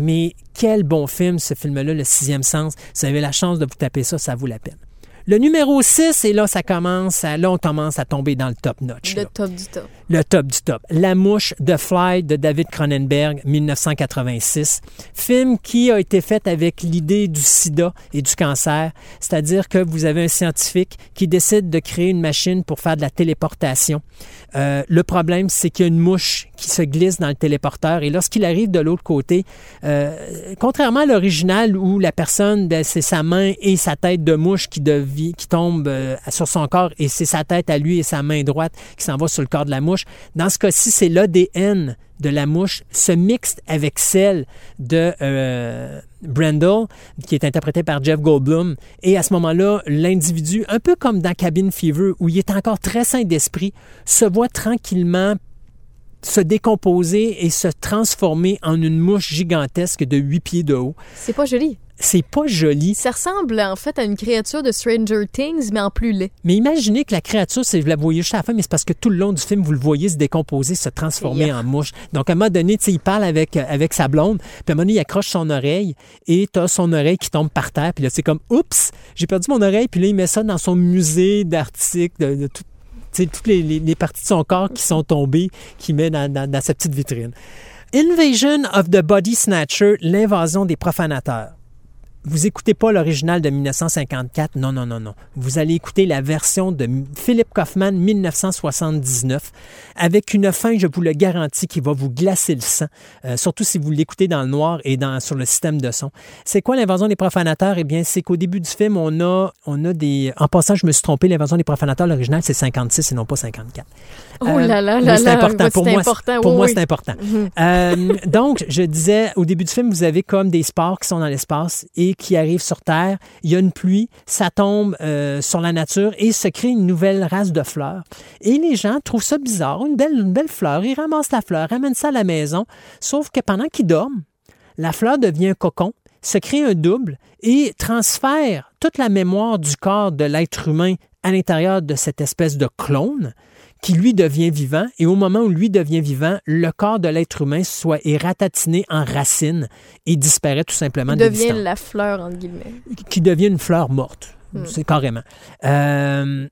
Mais quel bon film, ce film-là, Le Sixième Sens. Si vous avez la chance de vous taper ça, ça vaut la peine. Le numéro 6, et là, ça commence, à, là, on commence à tomber dans le top notch. Le là. top du top. Le top du top. La mouche de Fly de David Cronenberg, 1986. Film qui a été fait avec l'idée du sida et du cancer. C'est-à-dire que vous avez un scientifique qui décide de créer une machine pour faire de la téléportation. Euh, le problème, c'est qu'il y a une mouche qui se glisse dans le téléporteur et lorsqu'il arrive de l'autre côté, euh, contrairement à l'original où la personne, ben, c'est sa main et sa tête de mouche qui, devient, qui tombe euh, sur son corps et c'est sa tête à lui et sa main droite qui s'en va sur le corps de la mouche. Dans ce cas-ci, c'est l'ADN de la mouche se mixe avec celle de euh, qui est interprété par Jeff Goldblum. Et à ce moment-là, l'individu, un peu comme dans Cabin Fever, où il est encore très sain d'esprit, se voit tranquillement se décomposer et se transformer en une mouche gigantesque de 8 pieds de haut. C'est pas joli. C'est pas joli, Ça ressemble en fait à une créature de Stranger Things, mais en plus laid. mais imaginez que la créature, si vous la voyez juste à la fin, mais c'est parce que tout le long du film, vous le voyez se décomposer, se transformer Yeah. en mouche. Donc, à un moment donné, il parle avec, euh, avec sa blonde, puis à un moment donné, il accroche son oreille et tu as son oreille qui tombe par terre. Puis là, c'est comme, oups, j'ai perdu mon oreille. Puis là, il met ça dans son musée d'articles, de, tout- toutes les, les- les parties de son corps qui sont tombées, qu'il met dans, dans- dans sa petite vitrine. Invasion of the Body Snatcher, l'invasion des profanateurs. Vous écoutez pas l'original de 1954, non, non, non, non. Vous allez écouter la version de Philip Kaufman 1979, avec une fin, je vous le garantis, qui va vous glacer le sang, euh, surtout si vous l'écoutez dans le noir et dans, sur le système de son. C'est quoi l'invasion des profanateurs? Eh bien, c'est qu'au début du film, on a, on a des... En passant, je me suis trompé, l'invasion des profanateurs, l'original, c'est 56 et non pas 54. Oh Euh, là là oui, là c'est important. Pour moi, important. pour oui, moi, oui. c'est important. Euh, donc, je disais, au début du film, vous avez comme des sports qui sont dans l'espace et qui arrivent sur Terre. Il y a une pluie, ça tombe euh, sur la nature et se crée une nouvelle race de fleurs. Et les gens trouvent ça bizarre, une belle, une belle fleur. Ils ramassent la fleur, ramènent ça à la maison. Sauf que pendant qu'ils dorment, la fleur devient un cocon, se crée un double et transfère toute la mémoire du corps de l'être humain à l'intérieur de cette espèce de clone qui lui devient vivant et au moment où lui devient vivant, le corps de l'être humain soit est ratatiné en racines et disparaît tout simplement Il de devient la fleur, entre guillemets. qui devient une fleur morte. Hmm. C'est carrément. Euh,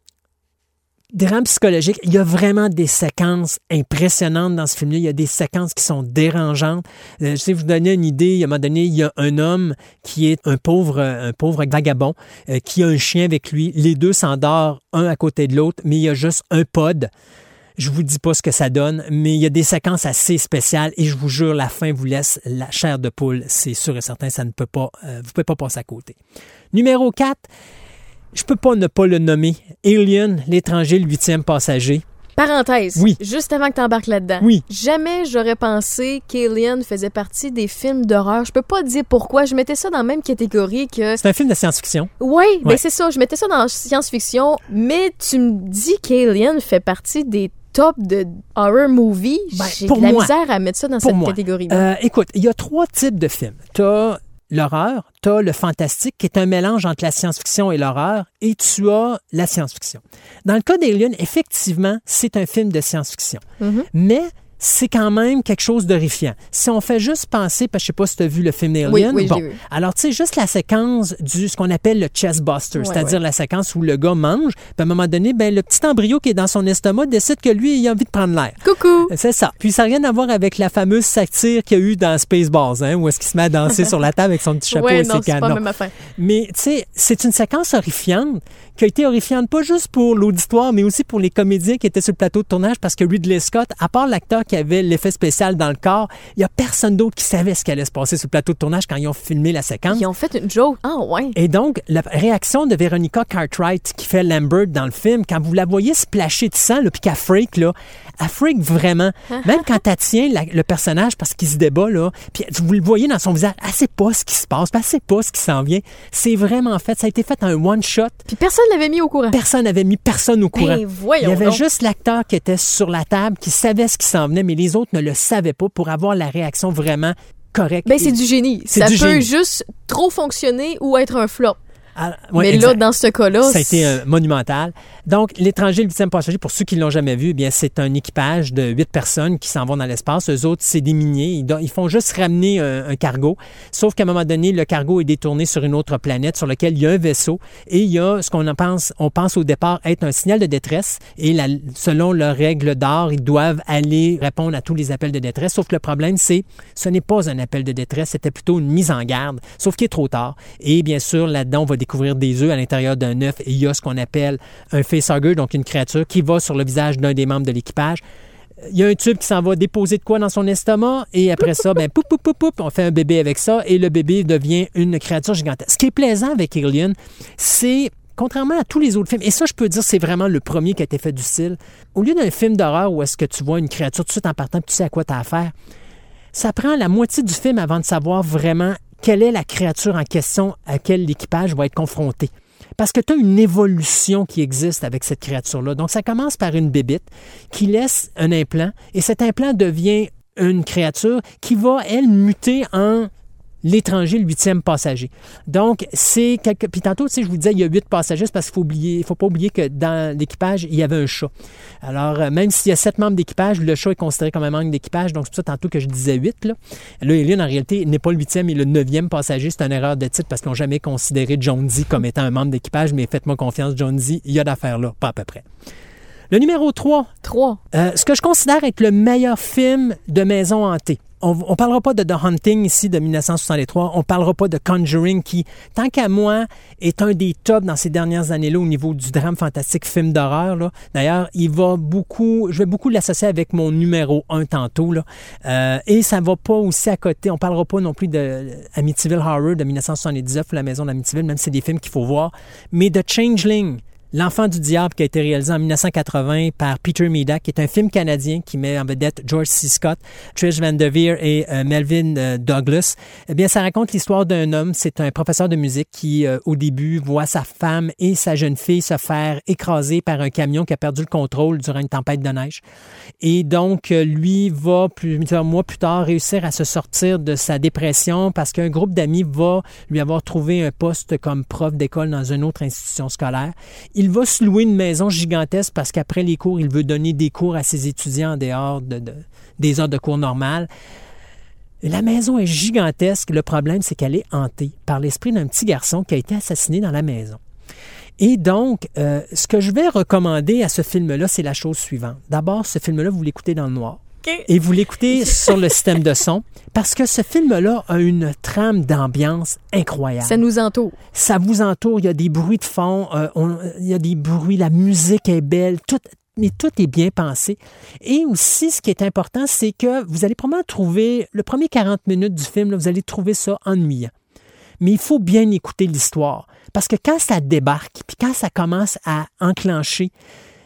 drame psychologique, il y a vraiment des séquences impressionnantes dans ce film-là. Il y a des séquences qui sont dérangeantes. Euh, je sais vous donner une idée. À un moment donné, il y a un homme qui est un pauvre, un pauvre vagabond euh, qui a un chien avec lui. Les deux s'endorment un à côté de l'autre, mais il y a juste un pod. Je vous dis pas ce que ça donne, mais il y a des séquences assez spéciales et je vous jure, la fin vous laisse la chair de poule. C'est sûr et certain, ça ne peut pas, euh, vous pouvez pas passer à côté. Numéro 4, je peux pas ne pas le nommer. Alien, l'étranger, le huitième passager. Parenthèse. Oui. Juste avant que tu embarques là-dedans. Oui. Jamais j'aurais pensé qu'Alien faisait partie des films d'horreur. Je peux pas dire pourquoi. Je mettais ça dans la même catégorie que. C'est un film de science-fiction. Oui, ben Ouais. c'est ça. Je mettais ça dans science-fiction. Mais tu me dis qu'Alien fait partie des tops de horror movie. Ben, J'ai de la moi. misère à mettre ça dans Pour cette catégorie-là. Euh, écoute, il y a trois types de films. Tu as l'horreur, tu as le fantastique, qui est un mélange entre la science-fiction et l'horreur, et tu as la science-fiction. Dans le cas d'Alien, effectivement, c'est un film de science-fiction. Mais c'est quand même quelque chose d'horrifiant. Si on fait juste penser, parce que je sais pas si tu as vu le film Alien, Oui, oui, bon, vu. alors tu sais, juste la séquence du ce qu'on appelle le chest buster, Ouais, c'est-à-dire ouais. la séquence où le gars mange, puis à un moment donné, ben, le petit embryo qui est dans son estomac décide que lui, il a envie de prendre l'air. Coucou! C'est ça. Puis ça n'a rien à voir avec la fameuse satire qu'il y a eu dans Spaceballs, hein, où est-ce qu'il se met à danser sur la table avec son petit chapeau ouais, et non, ses pas canons. même affaire. Mais tu sais, c'est une séquence horrifiante qui a été horrifiante pas juste pour l'auditoire, mais aussi pour les comédiens qui étaient sur le plateau de tournage parce que Ridley Scott, à part l'acteur qui avait l'effet spécial dans le corps, il y a personne d'autre qui savait ce qui allait se passer sur le plateau de tournage quand ils ont filmé la séquence. Ils ont fait une joke. Ah, ouais. Et donc, la réaction de Veronica Cartwright qui fait Lambert dans le film, quand vous la voyez splasher de sang, puis qu'elle freak, là, elle freak vraiment. Même quand elle tient la- le personnage parce qu'il se débat, là, puis vous le voyez dans son visage, elle sait pas ce qui se passe, elle sait pas ce qui s'en vient. C'est vraiment fait. Ça a été fait en un one-shot. Puis personne l'avait mis au courant. Personne n'avait mis personne au courant. Ben, voyons Il y avait donc. juste l'acteur qui était sur la table, qui savait ce qui s'en venait, mais les autres ne le savaient pas pour avoir la réaction vraiment correcte. Ben, c'est du génie. Ça du peut génie. juste trop fonctionner ou être un flop. Ah, ouais, Mais exact. là, dans ce cas-là, Ça a été euh, monumental. Donc, l'étranger, le huitième passager, pour ceux qui ne l'ont jamais vu, eh bien, c'est un équipage de huit personnes qui s'en vont dans l'espace. Eux autres, c'est des miniers. Ils, font juste ramener un, un cargo. Sauf qu'à un moment donné, le cargo est détourné sur une autre planète sur laquelle il y a un vaisseau et il y a ce qu'on en pense, on pense au départ être un signal de détresse. Et la- selon leurs règles d'art, ils doivent aller répondre à tous les appels de détresse. Sauf que le problème, c'est ce n'est pas un appel de détresse, c'était plutôt une mise en garde. Sauf qu'il est trop tard. Et bien sûr, là-dedans, on va découvrir des œufs à l'intérieur d'un œuf et il y a ce qu'on appelle un facehugger, donc une créature qui va sur le visage d'un des membres de l'équipage. Il y a un tube qui s'en va déposer de quoi dans son estomac et après ça, ben, poup, poup, poup, poup, on fait un bébé avec ça et le bébé devient une créature gigantesque. Ce qui est plaisant avec Alien, c'est contrairement à tous les autres films, et ça, je peux dire, c'est vraiment le premier qui a été fait du style. Au lieu d'un film d'horreur où est-ce que tu vois une créature tout de suite en partant, tu sais à quoi tu as affaire, ça prend la moitié du film avant de savoir vraiment quelle est la créature en question à laquelle l'équipage va être confronté. Parce que tu as une évolution qui existe avec cette créature-là. Donc, ça commence par une bébite qui laisse un implant et cet implant devient une créature qui va, elle, muter en l'étranger, le huitième passager. Donc, c'est quelque... Puis tantôt, tu sais, je vous disais, il y a huit passagers c'est parce qu'il faut oublier, faut pas oublier que dans l'équipage, il y avait un chat. Alors, euh, même s'il y a sept membres d'équipage, le chat est considéré comme un membre d'équipage. Donc, c'est pour ça tantôt que je disais huit. Là, là Alien, en réalité, n'est pas le huitième, il est le neuvième passager. C'est une erreur de titre parce qu'ils n'ont jamais considéré Jonesy comme étant un membre d'équipage. Mais faites-moi confiance, Jonesy, il y a d'affaires là, pas à peu près. Le numéro 3, trois. euh, ce que je considère être le meilleur film de maison hantée. On ne parlera pas de The Hunting ici de 1963. On parlera pas de Conjuring qui, tant qu'à moi, est un des tops dans ces dernières années-là au niveau du drame fantastique film d'horreur. D'ailleurs, il va beaucoup, je vais beaucoup l'associer avec mon numéro 1 tantôt. Euh, et ça va pas aussi à côté. On parlera pas non plus de Amityville Horror de 1979 ou La Maison d'Amityville, même si c'est des films qu'il faut voir. Mais de Changeling, L'Enfant du diable qui a été réalisé en 1980 par Peter Medak, qui est un film canadien qui met en vedette George C. Scott, Trish Van Der et euh, Melvin euh, Douglas. Eh bien, ça raconte l'histoire d'un homme, c'est un professeur de musique qui, euh, au début, voit sa femme et sa jeune fille se faire écraser par un camion qui a perdu le contrôle durant une tempête de neige. Et donc, lui va, plusieurs mois plus tard, réussir à se sortir de sa dépression parce qu'un groupe d'amis va lui avoir trouvé un poste comme prof d'école dans une autre institution scolaire. Va se louer une maison gigantesque parce qu'après les cours, il veut donner des cours à ses étudiants en dehors de, de- des heures de cours normales. La maison est gigantesque. Le problème, c'est qu'elle est hantée par l'esprit d'un petit garçon qui a été assassiné dans la maison. Et donc, euh, ce que je vais recommander à ce film-là, c'est la chose suivante. D'abord, ce film-là, vous l'écoutez dans le noir. Et vous l'écoutez sur le système de son parce que ce film-là a une trame d'ambiance incroyable Ça nous entoure. ça vous entoure, il y a des bruits de fond, euh, on- il y a des bruits, la musique est belle, tout, mais tout est bien pensé. Et aussi, ce qui est important, c'est que vous allez probablement trouver, le premier 40 minutes du film, là, vous allez trouver ça ennuyant. Mais il faut bien écouter l'histoire. Parce que quand ça débarque, puis quand ça commence à enclencher,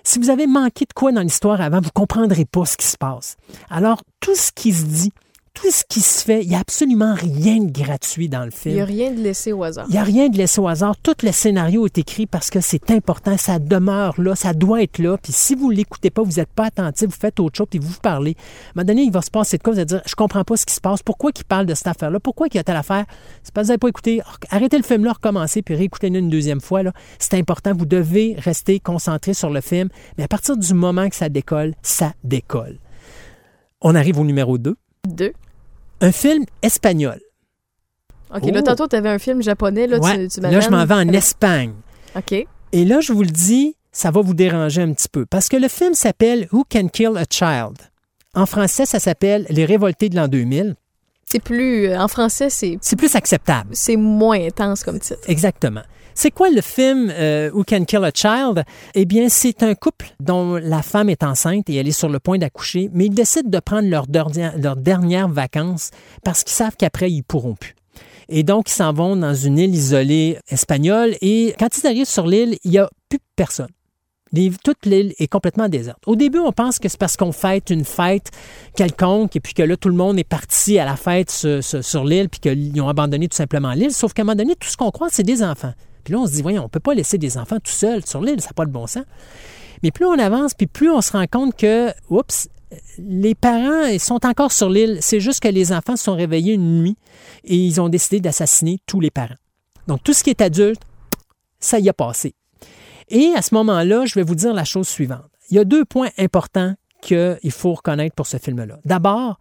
si vous avez manqué de quoi dans l'histoire avant, vous comprendrez pas ce qui se passe. Alors, tout ce qui se dit, tout ce qui se fait, il n'y a absolument rien de gratuit dans le Il n'y a film. rien de laissé au hasard. Il n'y a rien de laissé au hasard. Tout le scénario est écrit parce que c'est important, ça demeure là, ça doit être là. Puis si vous ne l'écoutez pas, vous n'êtes pas attentif, vous faites autre chose, puis vous vous parlez. À un moment donné, il va se passer de quoi? Vous allez dire, je comprends pas ce qui se passe. Pourquoi il parle de cette affaire-là? Pourquoi il y a telle affaire? C'est parce que vous n'avez pas écouté. Arrêtez le film-là, recommencez, puis réécoutez-le une deuxième fois. C'est important. Vous devez rester concentré sur le film. Mais à partir du moment que ça décolle, ça décolle. On arrive au numéro 2. Deux. Un film espagnol. OK, Oh. là, tantôt, tu avais un film japonais. Là, Ouais. tu, tu là, je m'en vais en Espagne. OK. Et là, je vous le dis, ça va vous déranger un petit peu. Parce que le film s'appelle Who Can Kill a Child? En français, ça s'appelle Les Révoltés de l'an 2000. C'est plus... euh, En français, c'est C'est plus acceptable. c'est moins intense comme titre. Exactement. C'est quoi le film euh, Who Can Kill a Child? Eh bien, c'est un couple dont la femme est enceinte et elle est sur le point d'accoucher, mais ils décident de prendre leur dernières vacances parce qu'ils savent qu'après, ils pourront plus. Et donc, ils s'en vont dans une île isolée espagnole et quand ils arrivent sur l'île, il n'y a plus personne. Toute l'île est complètement déserte. Au début, on pense que c'est parce qu'on fête une fête quelconque et puis que là, tout le monde est parti à la fête sur, sur- sur l'île puis qu'ils ont abandonné tout simplement l'île. Sauf qu'à un moment donné, tout ce qu'on croit, c'est des enfants. Puis là, on se dit, voyons, on ne peut pas laisser des enfants tout seuls sur l'île, ça n'a pas de bon sens. Mais plus on avance, puis plus on se rend compte que, oups, les parents ils sont encore sur l'île. C'est juste que les enfants se sont réveillés une nuit et ils ont décidé d'assassiner tous les parents. Donc, tout ce qui est adulte, ça y a passé. Et à ce moment-là, je vais vous dire la chose suivante. Il y a deux points importants qu'il faut reconnaître pour ce film-là. D'abord,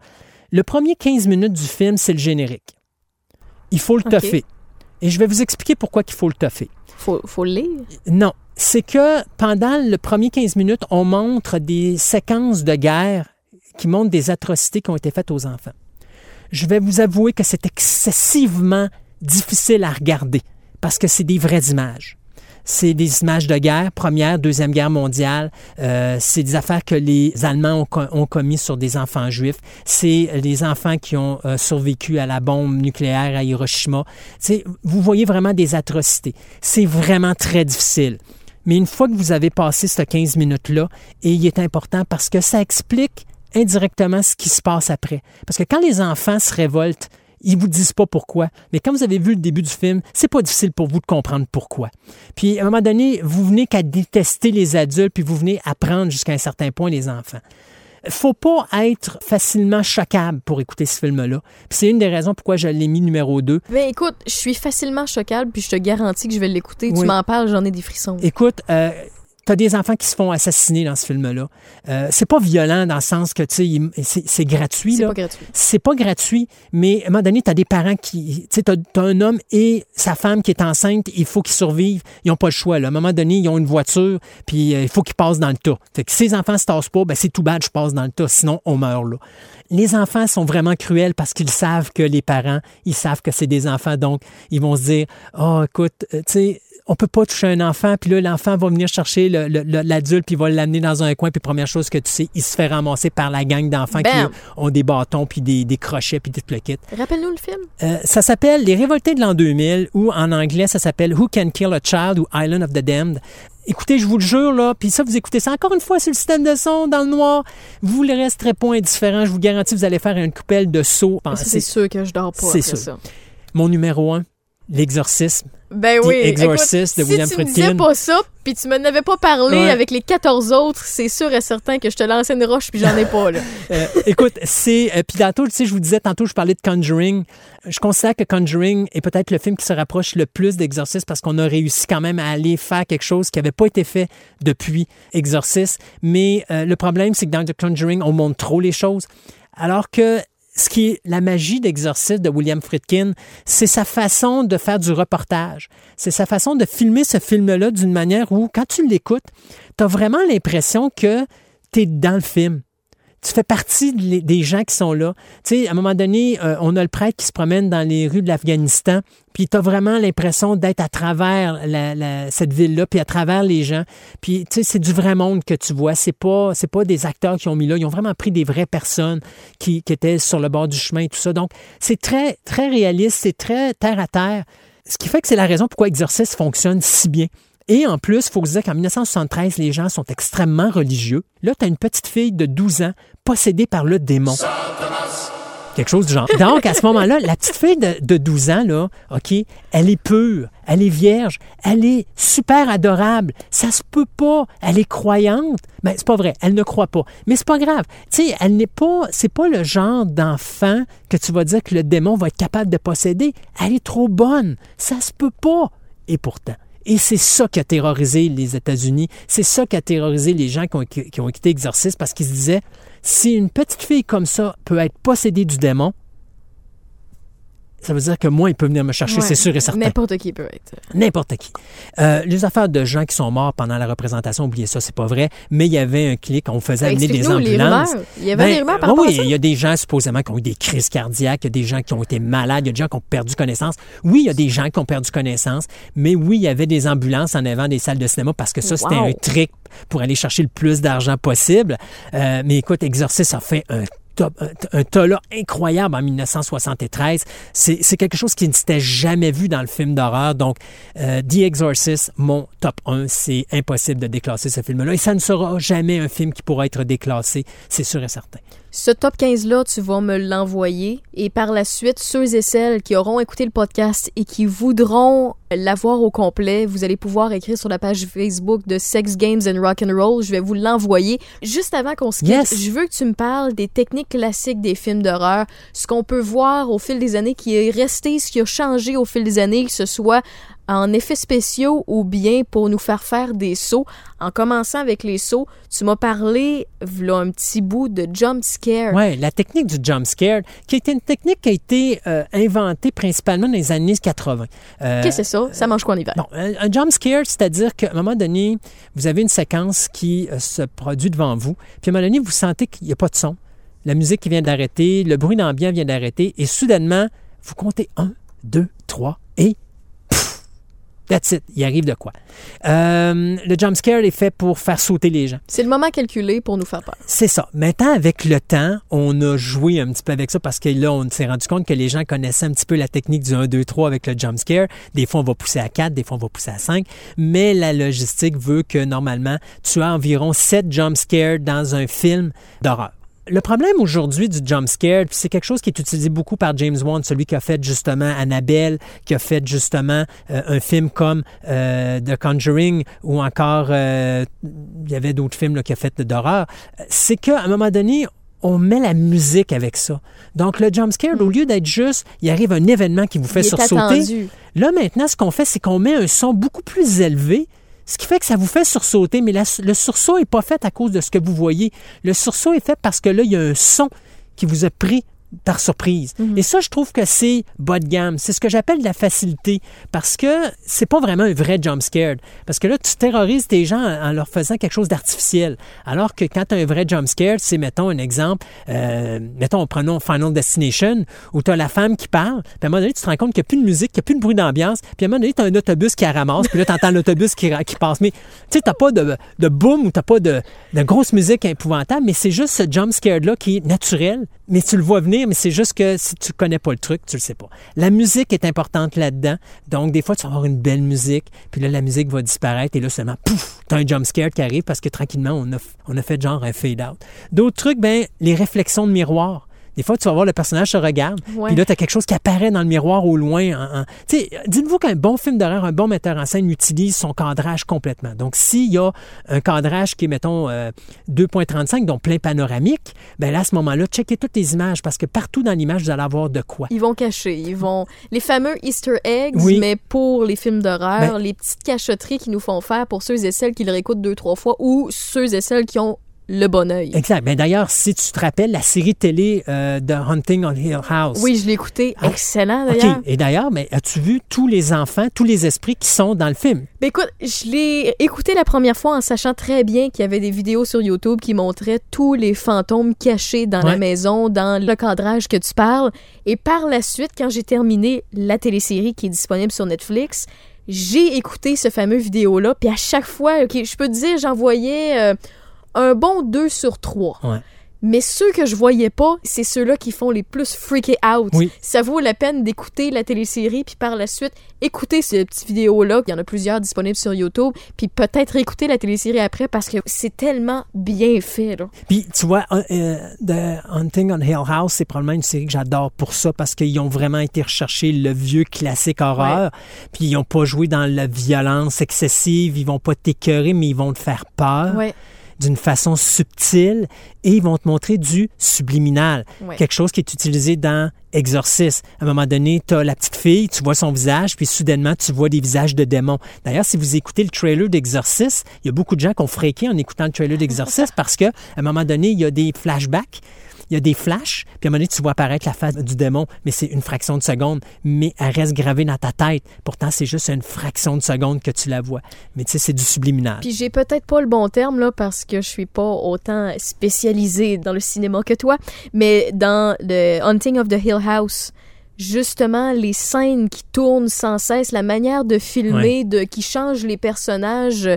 le premier 15 minutes du film, c'est le générique. Il faut le OK. toffer. Et je vais vous expliquer pourquoi il faut le toffer. Faut, faut le lire. Non, c'est que pendant le premier 15 minutes, on montre des séquences de guerre qui montrent des atrocités qui ont été faites aux enfants. Je vais vous avouer que c'est excessivement difficile à regarder parce que c'est des vraies images. C'est des images de guerre, première, deuxième guerre mondiale. Euh, c'est des affaires que les Allemands ont, ont commis sur des enfants juifs. C'est les enfants qui ont euh, survécu à la bombe nucléaire à Hiroshima. Vous voyez vraiment des atrocités. C'est vraiment très difficile. Mais une fois que vous avez passé ces 15 minutes-là, et il est important parce que ça explique indirectement ce qui se passe après. Parce que quand les enfants se révoltent, ils vous disent pas pourquoi. Mais quand vous avez vu le début du film, c'est pas difficile pour vous de comprendre pourquoi. Puis à un moment donné, vous venez qu'à détester les adultes, puis vous venez apprendre jusqu'à un certain point les enfants. Faut pas être facilement choquable pour écouter ce film-là. C'est une des raisons pourquoi je l'ai mis numéro 2. Mais écoute, je suis facilement choquable, puis je te garantis que je vais l'écouter. Oui. Tu m'en parles, j'en ai des frissons. Écoute, euh, t'as des enfants qui se font assassiner dans ce film-là. Euh, c'est pas violent dans le sens que, tu sais, c'est gratuit, C'est pas gratuit. C'est pas gratuit, mais à un moment donné, tu as des parents qui. Tu sais, tu as, un homme et sa femme qui est enceinte, il faut qu'ils survivent. Ils n'ont pas le choix. Là. À un moment donné, ils ont une voiture, puis euh, il faut qu'ils passent dans le tas. Fait que si les enfants se tassent pas, ben, c'est tout bad, je passe dans le tas, sinon on meurt là. Les enfants sont vraiment cruels parce qu'ils savent que les parents, ils savent que c'est des enfants, donc ils vont se dire Oh, écoute, euh, tu sais, on peut pas toucher un enfant, puis là, l'enfant va venir chercher le- le- le- l'adulte, puis il va l'amener dans un coin, puis première chose que tu sais, il se fait ramasser par la gang d'enfants qui Bam! ont des bâtons, puis des, des crochets, puis des plaquettes. Rappelle-nous le film. Euh, ça s'appelle Les Révoltés de l'an 2000, ou en anglais, ça s'appelle Who Can Kill a Child ou Island of the Damned. Écoutez, je vous le jure, là, puis ça, vous écoutez ça encore une fois sur le système de son, dans le noir, vous ne resterez pas indifférent. Je vous garantis, vous allez faire une coupelle de saut. Ça, C'est sûr que je dors pas c'est sûr. ça. Mon numéro un, L'exorcisme. Ben The oui. Exorcist écoute, de William si tu me disais pas ça, puis tu m'en avais pas parlé Ouais. avec les 14 autres, c'est sûr et certain que je te lançais une roche puis j'en ai pas, là. Euh, écoute, c'est. euh, Puis tantôt, tu sais, je vous disais, tantôt, je parlais de Conjuring. Je considère que Conjuring est peut-être le film qui se rapproche le plus d'Exorcist parce qu'on a réussi quand même à aller faire quelque chose qui n'avait pas été fait depuis Exorcist. Mais euh, le problème, c'est que dans The Conjuring, on montre trop les choses. Alors que ce qui est la magie d'Exorcist de William Friedkin, c'est sa façon de faire du reportage. C'est sa façon de filmer ce film-là d'une manière où, quand tu l'écoutes, tu as vraiment l'impression que tu es dans le film tu fais partie des gens qui sont là. Tu sais, à un moment donné, euh, on a le prêtre qui se promène dans les rues de l'Afghanistan, puis tu as vraiment l'impression d'être à travers cette ville-là, puis à travers les gens. Puis, tu sais, c'est du vrai monde que tu vois. C'est pas, c'est pas des acteurs qui ont mis là. Ils ont vraiment pris des vraies personnes qui, qui étaient sur le bord du chemin et tout ça. Donc, c'est très, très réaliste, c'est très terre à terre. Ce qui fait que c'est la raison pourquoi Exorcist fonctionne si bien. Et en plus, il faut se dire qu'en 1973, les gens sont extrêmement religieux. Là, tu as une petite fille de 12 ans possédée par le démon. quelque chose du genre. Donc, à ce moment-là, la petite fille de, de 12 ans, là, OK, elle est pure, elle est vierge, elle est super adorable. Ça se peut pas. Elle est croyante. Mais c'est pas vrai, elle ne croit pas. Mais c'est pas grave. Tu sais, elle n'est pas, c'est pas le genre d'enfant que tu vas dire que le démon va être capable de posséder. Elle est trop bonne. Ça se peut pas. Et pourtant. Et c'est ça qui a terrorisé les États-Unis. C'est ça qui a terrorisé les gens qui ont, qui ont quitté Exorcist parce qu'ils se disaient si une petite fille comme ça peut être possédée du démon, ça veut dire que moi, il peut venir me chercher, Ouais. c'est sûr et certain. N'importe qui peut être. N'importe qui. Euh, les affaires de gens qui sont morts pendant la représentation, oubliez ça, c'est pas vrai. Mais il y avait un clic, on faisait amener des les ambulances. rumeurs. Il y avait des rumeurs par oui, il y a des gens supposément qui ont eu des crises cardiaques, il y a des gens qui ont été malades, il y a des gens qui ont perdu connaissance. Oui, il y a des gens qui ont perdu connaissance, mais oui, il y avait des ambulances en avant des salles de cinéma parce que ça, c'était un trick pour aller chercher le plus d'argent possible. Euh, mais écoute, Exorcist a fait un un, là incroyable en 1973. C'est c'est quelque chose qui ne s'était jamais vu dans le film d'horreur. Donc, euh, The Exorcist, mon top 1, c'est impossible de déclasser ce film-là. Et ça ne sera jamais un film qui pourra être déclassé, c'est sûr et certain. Ce top 15-là, tu vas me l'envoyer et par la suite, ceux et celles qui auront écouté le podcast et qui voudront l'avoir au complet, vous allez pouvoir écrire sur la page Facebook de Sex Games and Rock and Roll. Je vais vous l'envoyer. Juste avant qu'on se quitte, Yes. je veux que tu me parles des techniques classiques des films d'horreur, ce qu'on peut voir au fil des années qui est resté, ce qui a changé au fil des années, que ce soit en effets spéciaux ou bien pour nous faire faire des sauts. En commençant avec les sauts, tu m'as parlé, voilà un petit bout de jump scare. Oui, la technique du jump scare, qui est une technique qui a été euh, inventée principalement dans les années 80. Euh, Qu'est-ce que c'est ça? Ça mange quoi en hiver? Bon, un, un jump scare, c'est-à-dire qu'à un moment donné, vous avez une séquence qui euh, se produit devant vous, puis à un moment donné, vous sentez qu'il n'y a pas de son. La musique qui vient d'arrêter, le bruit d'ambiance vient d'arrêter, et soudainement, vous comptez un, deux, trois, et that's it, il arrive de quoi. Euh, le jump scare est fait pour faire sauter les gens. C'est le moment calculé pour nous faire peur. C'est ça. Maintenant, avec le temps, on a joué un petit peu avec ça parce que là, on s'est rendu compte que les gens connaissaient un petit peu la technique du 1, 2, 3 avec le jump scare. Des fois, on va pousser à 4, des fois, on va pousser à 5. Mais la logistique veut que normalement, tu as environ 7 jump scares dans un film d'horreur. Le problème aujourd'hui du jump scare, puis c'est quelque chose qui est utilisé beaucoup par James Wan, celui qui a fait justement Annabelle, qui a fait justement euh, un film comme euh, The Conjuring ou encore euh, il y avait d'autres films là, qu'il a fait d'horreur. C'est qu'à un moment donné, on met la musique avec ça. Donc le jump scare, au lieu d'être juste, il arrive un événement qui vous fait sursauter. Là, maintenant, ce qu'on fait, c'est qu'on met un son beaucoup plus élevé, ce qui fait que ça vous fait sursauter, mais le sursaut n'est pas fait à cause de ce que vous voyez. Le sursaut est fait parce que là, il y a un son qui vous a pris par surprise. Et ça, je trouve que c'est bas de gamme. C'est ce que j'appelle de la facilité parce que c'est pas vraiment un vrai jump scare. Parce que là, tu terrorises tes gens en leur faisant quelque chose d'artificiel. Alors que quand tu as un vrai jump scare, c'est, mettons, un exemple, euh, mettons, prenons Final Destination, où tu as la femme qui parle, puis à un moment donné, tu te rends compte qu'il n'y a plus de musique, qu'il n'y a plus de bruit d'ambiance, puis à un moment donné, tu as un autobus qui la ramasse, puis là, tu entends l'autobus qui, qui passe. Mais tu sais, tu pas de, de boom ou tu pas de, de grosse musique épouvantable, mais c'est juste ce jump scare-là qui est naturel, mais tu le vois venir, mais c'est juste que si tu connais pas le truc, tu le sais pas. La musique est importante là-dedans, donc des fois, tu vas avoir une belle musique, puis là, la musique va disparaître, et là, seulement, pouf, tu as un jump scare qui arrive parce que tranquillement, on a, on a fait genre un fade-out. D'autres trucs, ben, les réflexions de miroir. Des fois, tu vas voir le personnage se regarde, puis là, tu as quelque chose qui apparaît dans le miroir au loin. Tu sais, dites-vous qu'un bon film d'horreur, un bon metteur en scène utilise son cadrage complètement. Donc, s'il y a un cadrage qui est, mettons, euh, 2.35, donc plein panoramique, ben là, à ce moment-là, checkez toutes les images parce que partout dans l'image, vous allez avoir de quoi. Ils vont cacher, ils vont... Les fameux Easter eggs, Oui. mais pour les films d'horreur, Ben- les petites cachotteries qu'ils nous font faire pour ceux et celles qui le réécoutent deux, trois fois ou ceux et celles qui ont le bon œil. Exact. Ben, D'ailleurs, si tu te rappelles la série télé euh, de Hunting on Hill House. Oui, je l'ai écouté. Ah. Excellent, OK. d'ailleurs. Et d'ailleurs, mais as-tu vu tous les enfants, tous les esprits qui sont dans le film? Ben écoute, je l'ai écouté la première fois en sachant très bien qu'il y avait des vidéos sur YouTube qui montraient tous les fantômes cachés dans la maison, dans le cadrage que tu parles. Et par la suite, quand j'ai terminé la télésérie qui est disponible sur Netflix, j'ai écouté ce fameux vidéo-là. Puis à chaque fois, ok, je peux te dire, j'en voyais euh, un bon 2 sur 3. Ouais. Mais ceux que je voyais pas, c'est ceux-là qui font les plus freaky out. Oui. Ça vaut la peine d'écouter la télésérie, puis par la suite, écouter ces petites vidéos-là. Il y en a plusieurs disponibles sur YouTube, puis peut-être écouter la télésérie après parce que c'est tellement bien fait. Là. Puis, tu vois, euh, euh, The Hunting on Hill House, c'est probablement une série que j'adore pour ça parce qu'ils ont vraiment été rechercher le vieux classique horreur. Puis, ils n'ont pas joué dans la violence excessive. Ils vont pas t'écœurer, mais ils vont te faire peur. Ouais. D'une façon subtile et ils vont te montrer du subliminal. Quelque chose qui est utilisé dans Exorcist. À un moment donné, tu as la petite fille, tu vois son visage, puis soudainement, tu vois des visages de démons. D'ailleurs, si vous écoutez le trailer d'Exorcist, il y a beaucoup de gens qui ont fréqué en écoutant le trailer d'Exorcist parce que à un moment donné, il y a des flashbacks. Il y a des flashs, puis à un moment donné, tu vois apparaître la face du démon, mais c'est une fraction de seconde, mais elle reste gravée dans ta tête. Pourtant, c'est juste une fraction de seconde que tu la vois. Mais tu sais, c'est du subliminal. Puis j'ai peut-être pas le bon terme là parce que je suis pas autant spécialisée dans le cinéma que toi, mais dans The Hunting of the Hill House, justement les scènes qui tournent sans cesse, la manière de filmer, de qui change les personnages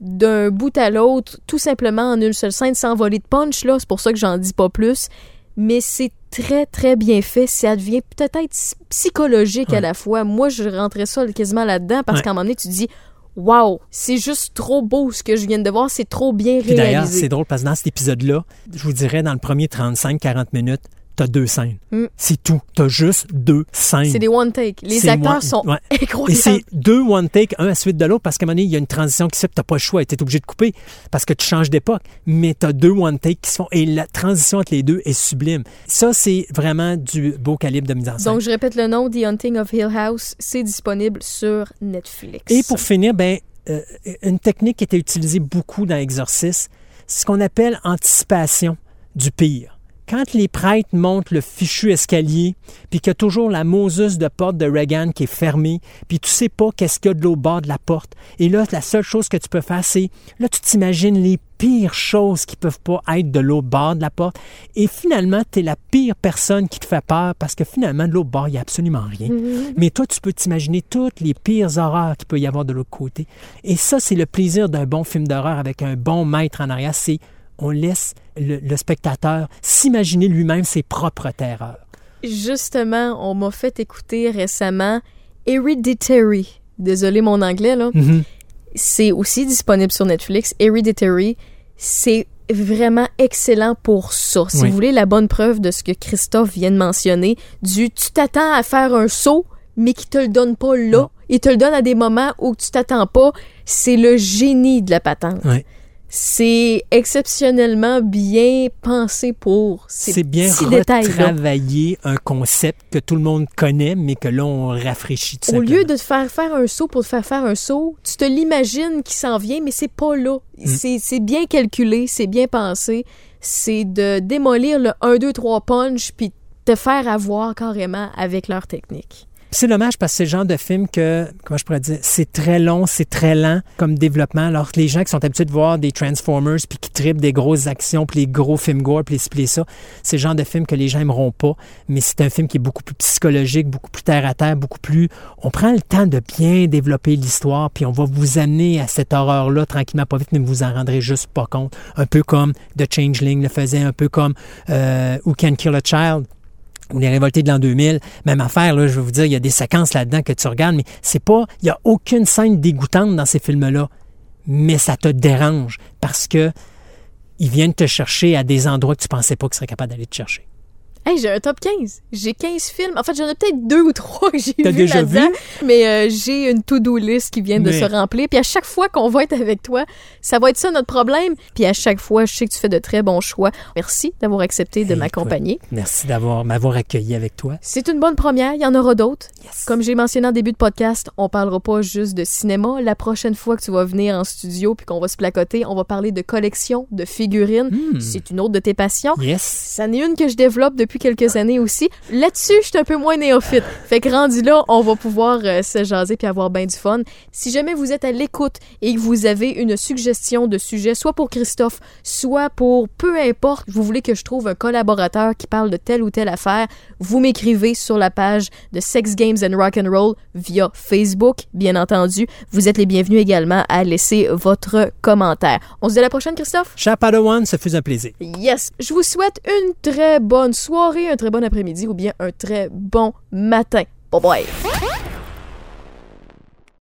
d'un bout à l'autre, tout simplement en une seule scène sans voler de punch là, c'est pour ça que j'en dis pas plus. Mais c'est très, très bien fait. Ça devient peut-être psychologique à la fois. Moi, je rentrais ça quasiment là-dedans parce Ouais. qu'à un moment donné, tu dis Wow, c'est juste trop beau ce que je viens de voir, c'est trop bien Puis d'ailleurs, réalisé. c'est drôle parce que dans cet épisode-là, je vous dirais, dans le premier 35-40 minutes, t'as deux scènes. Mm. C'est tout. T'as juste deux scènes. C'est des one take. Les acteurs sont ouais. Et incroyables. c'est deux one take, un à la suite de l'autre, parce qu'à un moment donné, il y a une transition qui se fait, t'as pas le choix, t'es obligé de couper, parce que tu changes d'époque. Mais t'as deux one take qui se font, et la transition entre les deux est sublime. Ça, c'est vraiment du beau calibre de mise en scène. Donc, je répète le nom, The Hunting of Hill House, c'est disponible sur Netflix. Et pour finir, ben, euh, une technique qui était utilisée beaucoup dans Exorcist, c'est ce qu'on appelle anticipation du pire. Quand les prêtres montent le fichu escalier, puis qu'il y a toujours la Moses de porte de Reagan qui est fermée, puis tu sais pas qu'est-ce qu'il y a de l'autre bord de la porte. Et là, la seule chose que tu peux faire, c'est, là, tu t'imagines les pires choses qui peuvent pas être de l'autre bord de la porte. Et finalement, tu es la pire personne qui te fait peur parce que finalement, de l'autre bord, il n'y a absolument rien. Mais toi, tu peux t'imaginer toutes les pires horreurs qu'il peut y avoir de l'autre côté. Et ça, c'est le plaisir d'un bon film d'horreur avec un bon maître en arrière. C'est on laisse le, le spectateur s'imaginer lui-même ses propres terreurs. Justement, on m'a fait écouter récemment Hereditary. Désolé mon anglais, là. Mhm. C'est aussi disponible sur Netflix. Hereditary, c'est vraiment excellent pour ça. Si Oui. vous voulez la bonne preuve de ce que Christophe vient de mentionner, du tu t'attends à faire un saut, mais qui te le donne pas là. Non. Il te le donne à des moments où tu t'attends pas. C'est le génie de la patente. Ouais. C'est exceptionnellement bien pensé pour ces C'est bien retravailler un concept que tout le monde connaît, mais que là, on rafraîchit tout Au lieu de te faire faire un saut pour te faire faire un saut, tu te l'imagines qui s'en vient, mais c'est pas là. Mm. C'est- C'est bien calculé, c'est bien pensé. C'est de démolir le 1, 2, 3 punch, puis te faire avoir carrément avec leur technique. C'est dommage parce que c'est le genre de film que, comment je pourrais dire, c'est très long, c'est très lent comme développement. Alors que les gens qui sont habitués de voir des Transformers puis qui trippent des grosses actions puis les gros films gore puis les les ça, c'est le genre de film que les gens aimeront pas. Mais c'est un film qui est beaucoup plus psychologique, beaucoup plus terre à terre, beaucoup plus. On prend le temps de bien développer l'histoire puis on va vous amener à cette horreur-là tranquillement, pas vite, mais vous en rendrez juste pas compte. Un peu comme The Changeling le faisait, un peu comme euh, Who Can Kill a Child ou les révoltés de l'an 2000, même affaire, je vais vous dire, il y a des séquences là-dedans que tu regardes, mais c'est pas, il n'y a aucune scène dégoûtante dans ces films-là, mais ça te dérange parce que ils viennent te chercher à des endroits que tu pensais pas qu'ils seraient capables d'aller te chercher. Hey, j'ai un top 15. J'ai 15 films. En fait, j'en ai peut-être deux ou trois que j'ai vu déjà vu? Mais euh, j'ai une to-do list qui vient de se remplir. Puis à chaque fois qu'on va être avec toi, ça va être ça notre problème. Puis à chaque fois, je sais que tu fais de très bons choix. Merci d'avoir accepté de Hey, m'accompagner. Merci d'avoir m'avoir accueilli avec toi. C'est une bonne première. Il y en aura d'autres. Yes. Comme j'ai mentionné en début de podcast, on parlera pas juste de cinéma. La prochaine fois que tu vas venir en studio puis qu'on va se placoter, on va parler de collection de figurines. Hmm. C'est une autre de tes passions. Yes. Ça n'est une que je développe depuis depuis quelques années aussi. Là-dessus, je suis un peu moins néophyte. Fait que rendu là, on va pouvoir euh, se jaser puis avoir bien du fun. Si jamais vous êtes à l'écoute et que vous avez une suggestion de sujet, soit pour Christophe, soit pour peu importe, vous voulez que je trouve un collaborateur qui parle de telle ou telle affaire, vous m'écrivez sur la page de Sex Games and Rock and Roll via Facebook, bien entendu. Vous êtes les bienvenus également à laisser votre commentaire. On se dit à la prochaine, Christophe? Cher Padawan, ce fut un plaisir. Yes! Je vous souhaite une très bonne soirée, un très bon après-midi ou bien un très bon matin. Bye bye!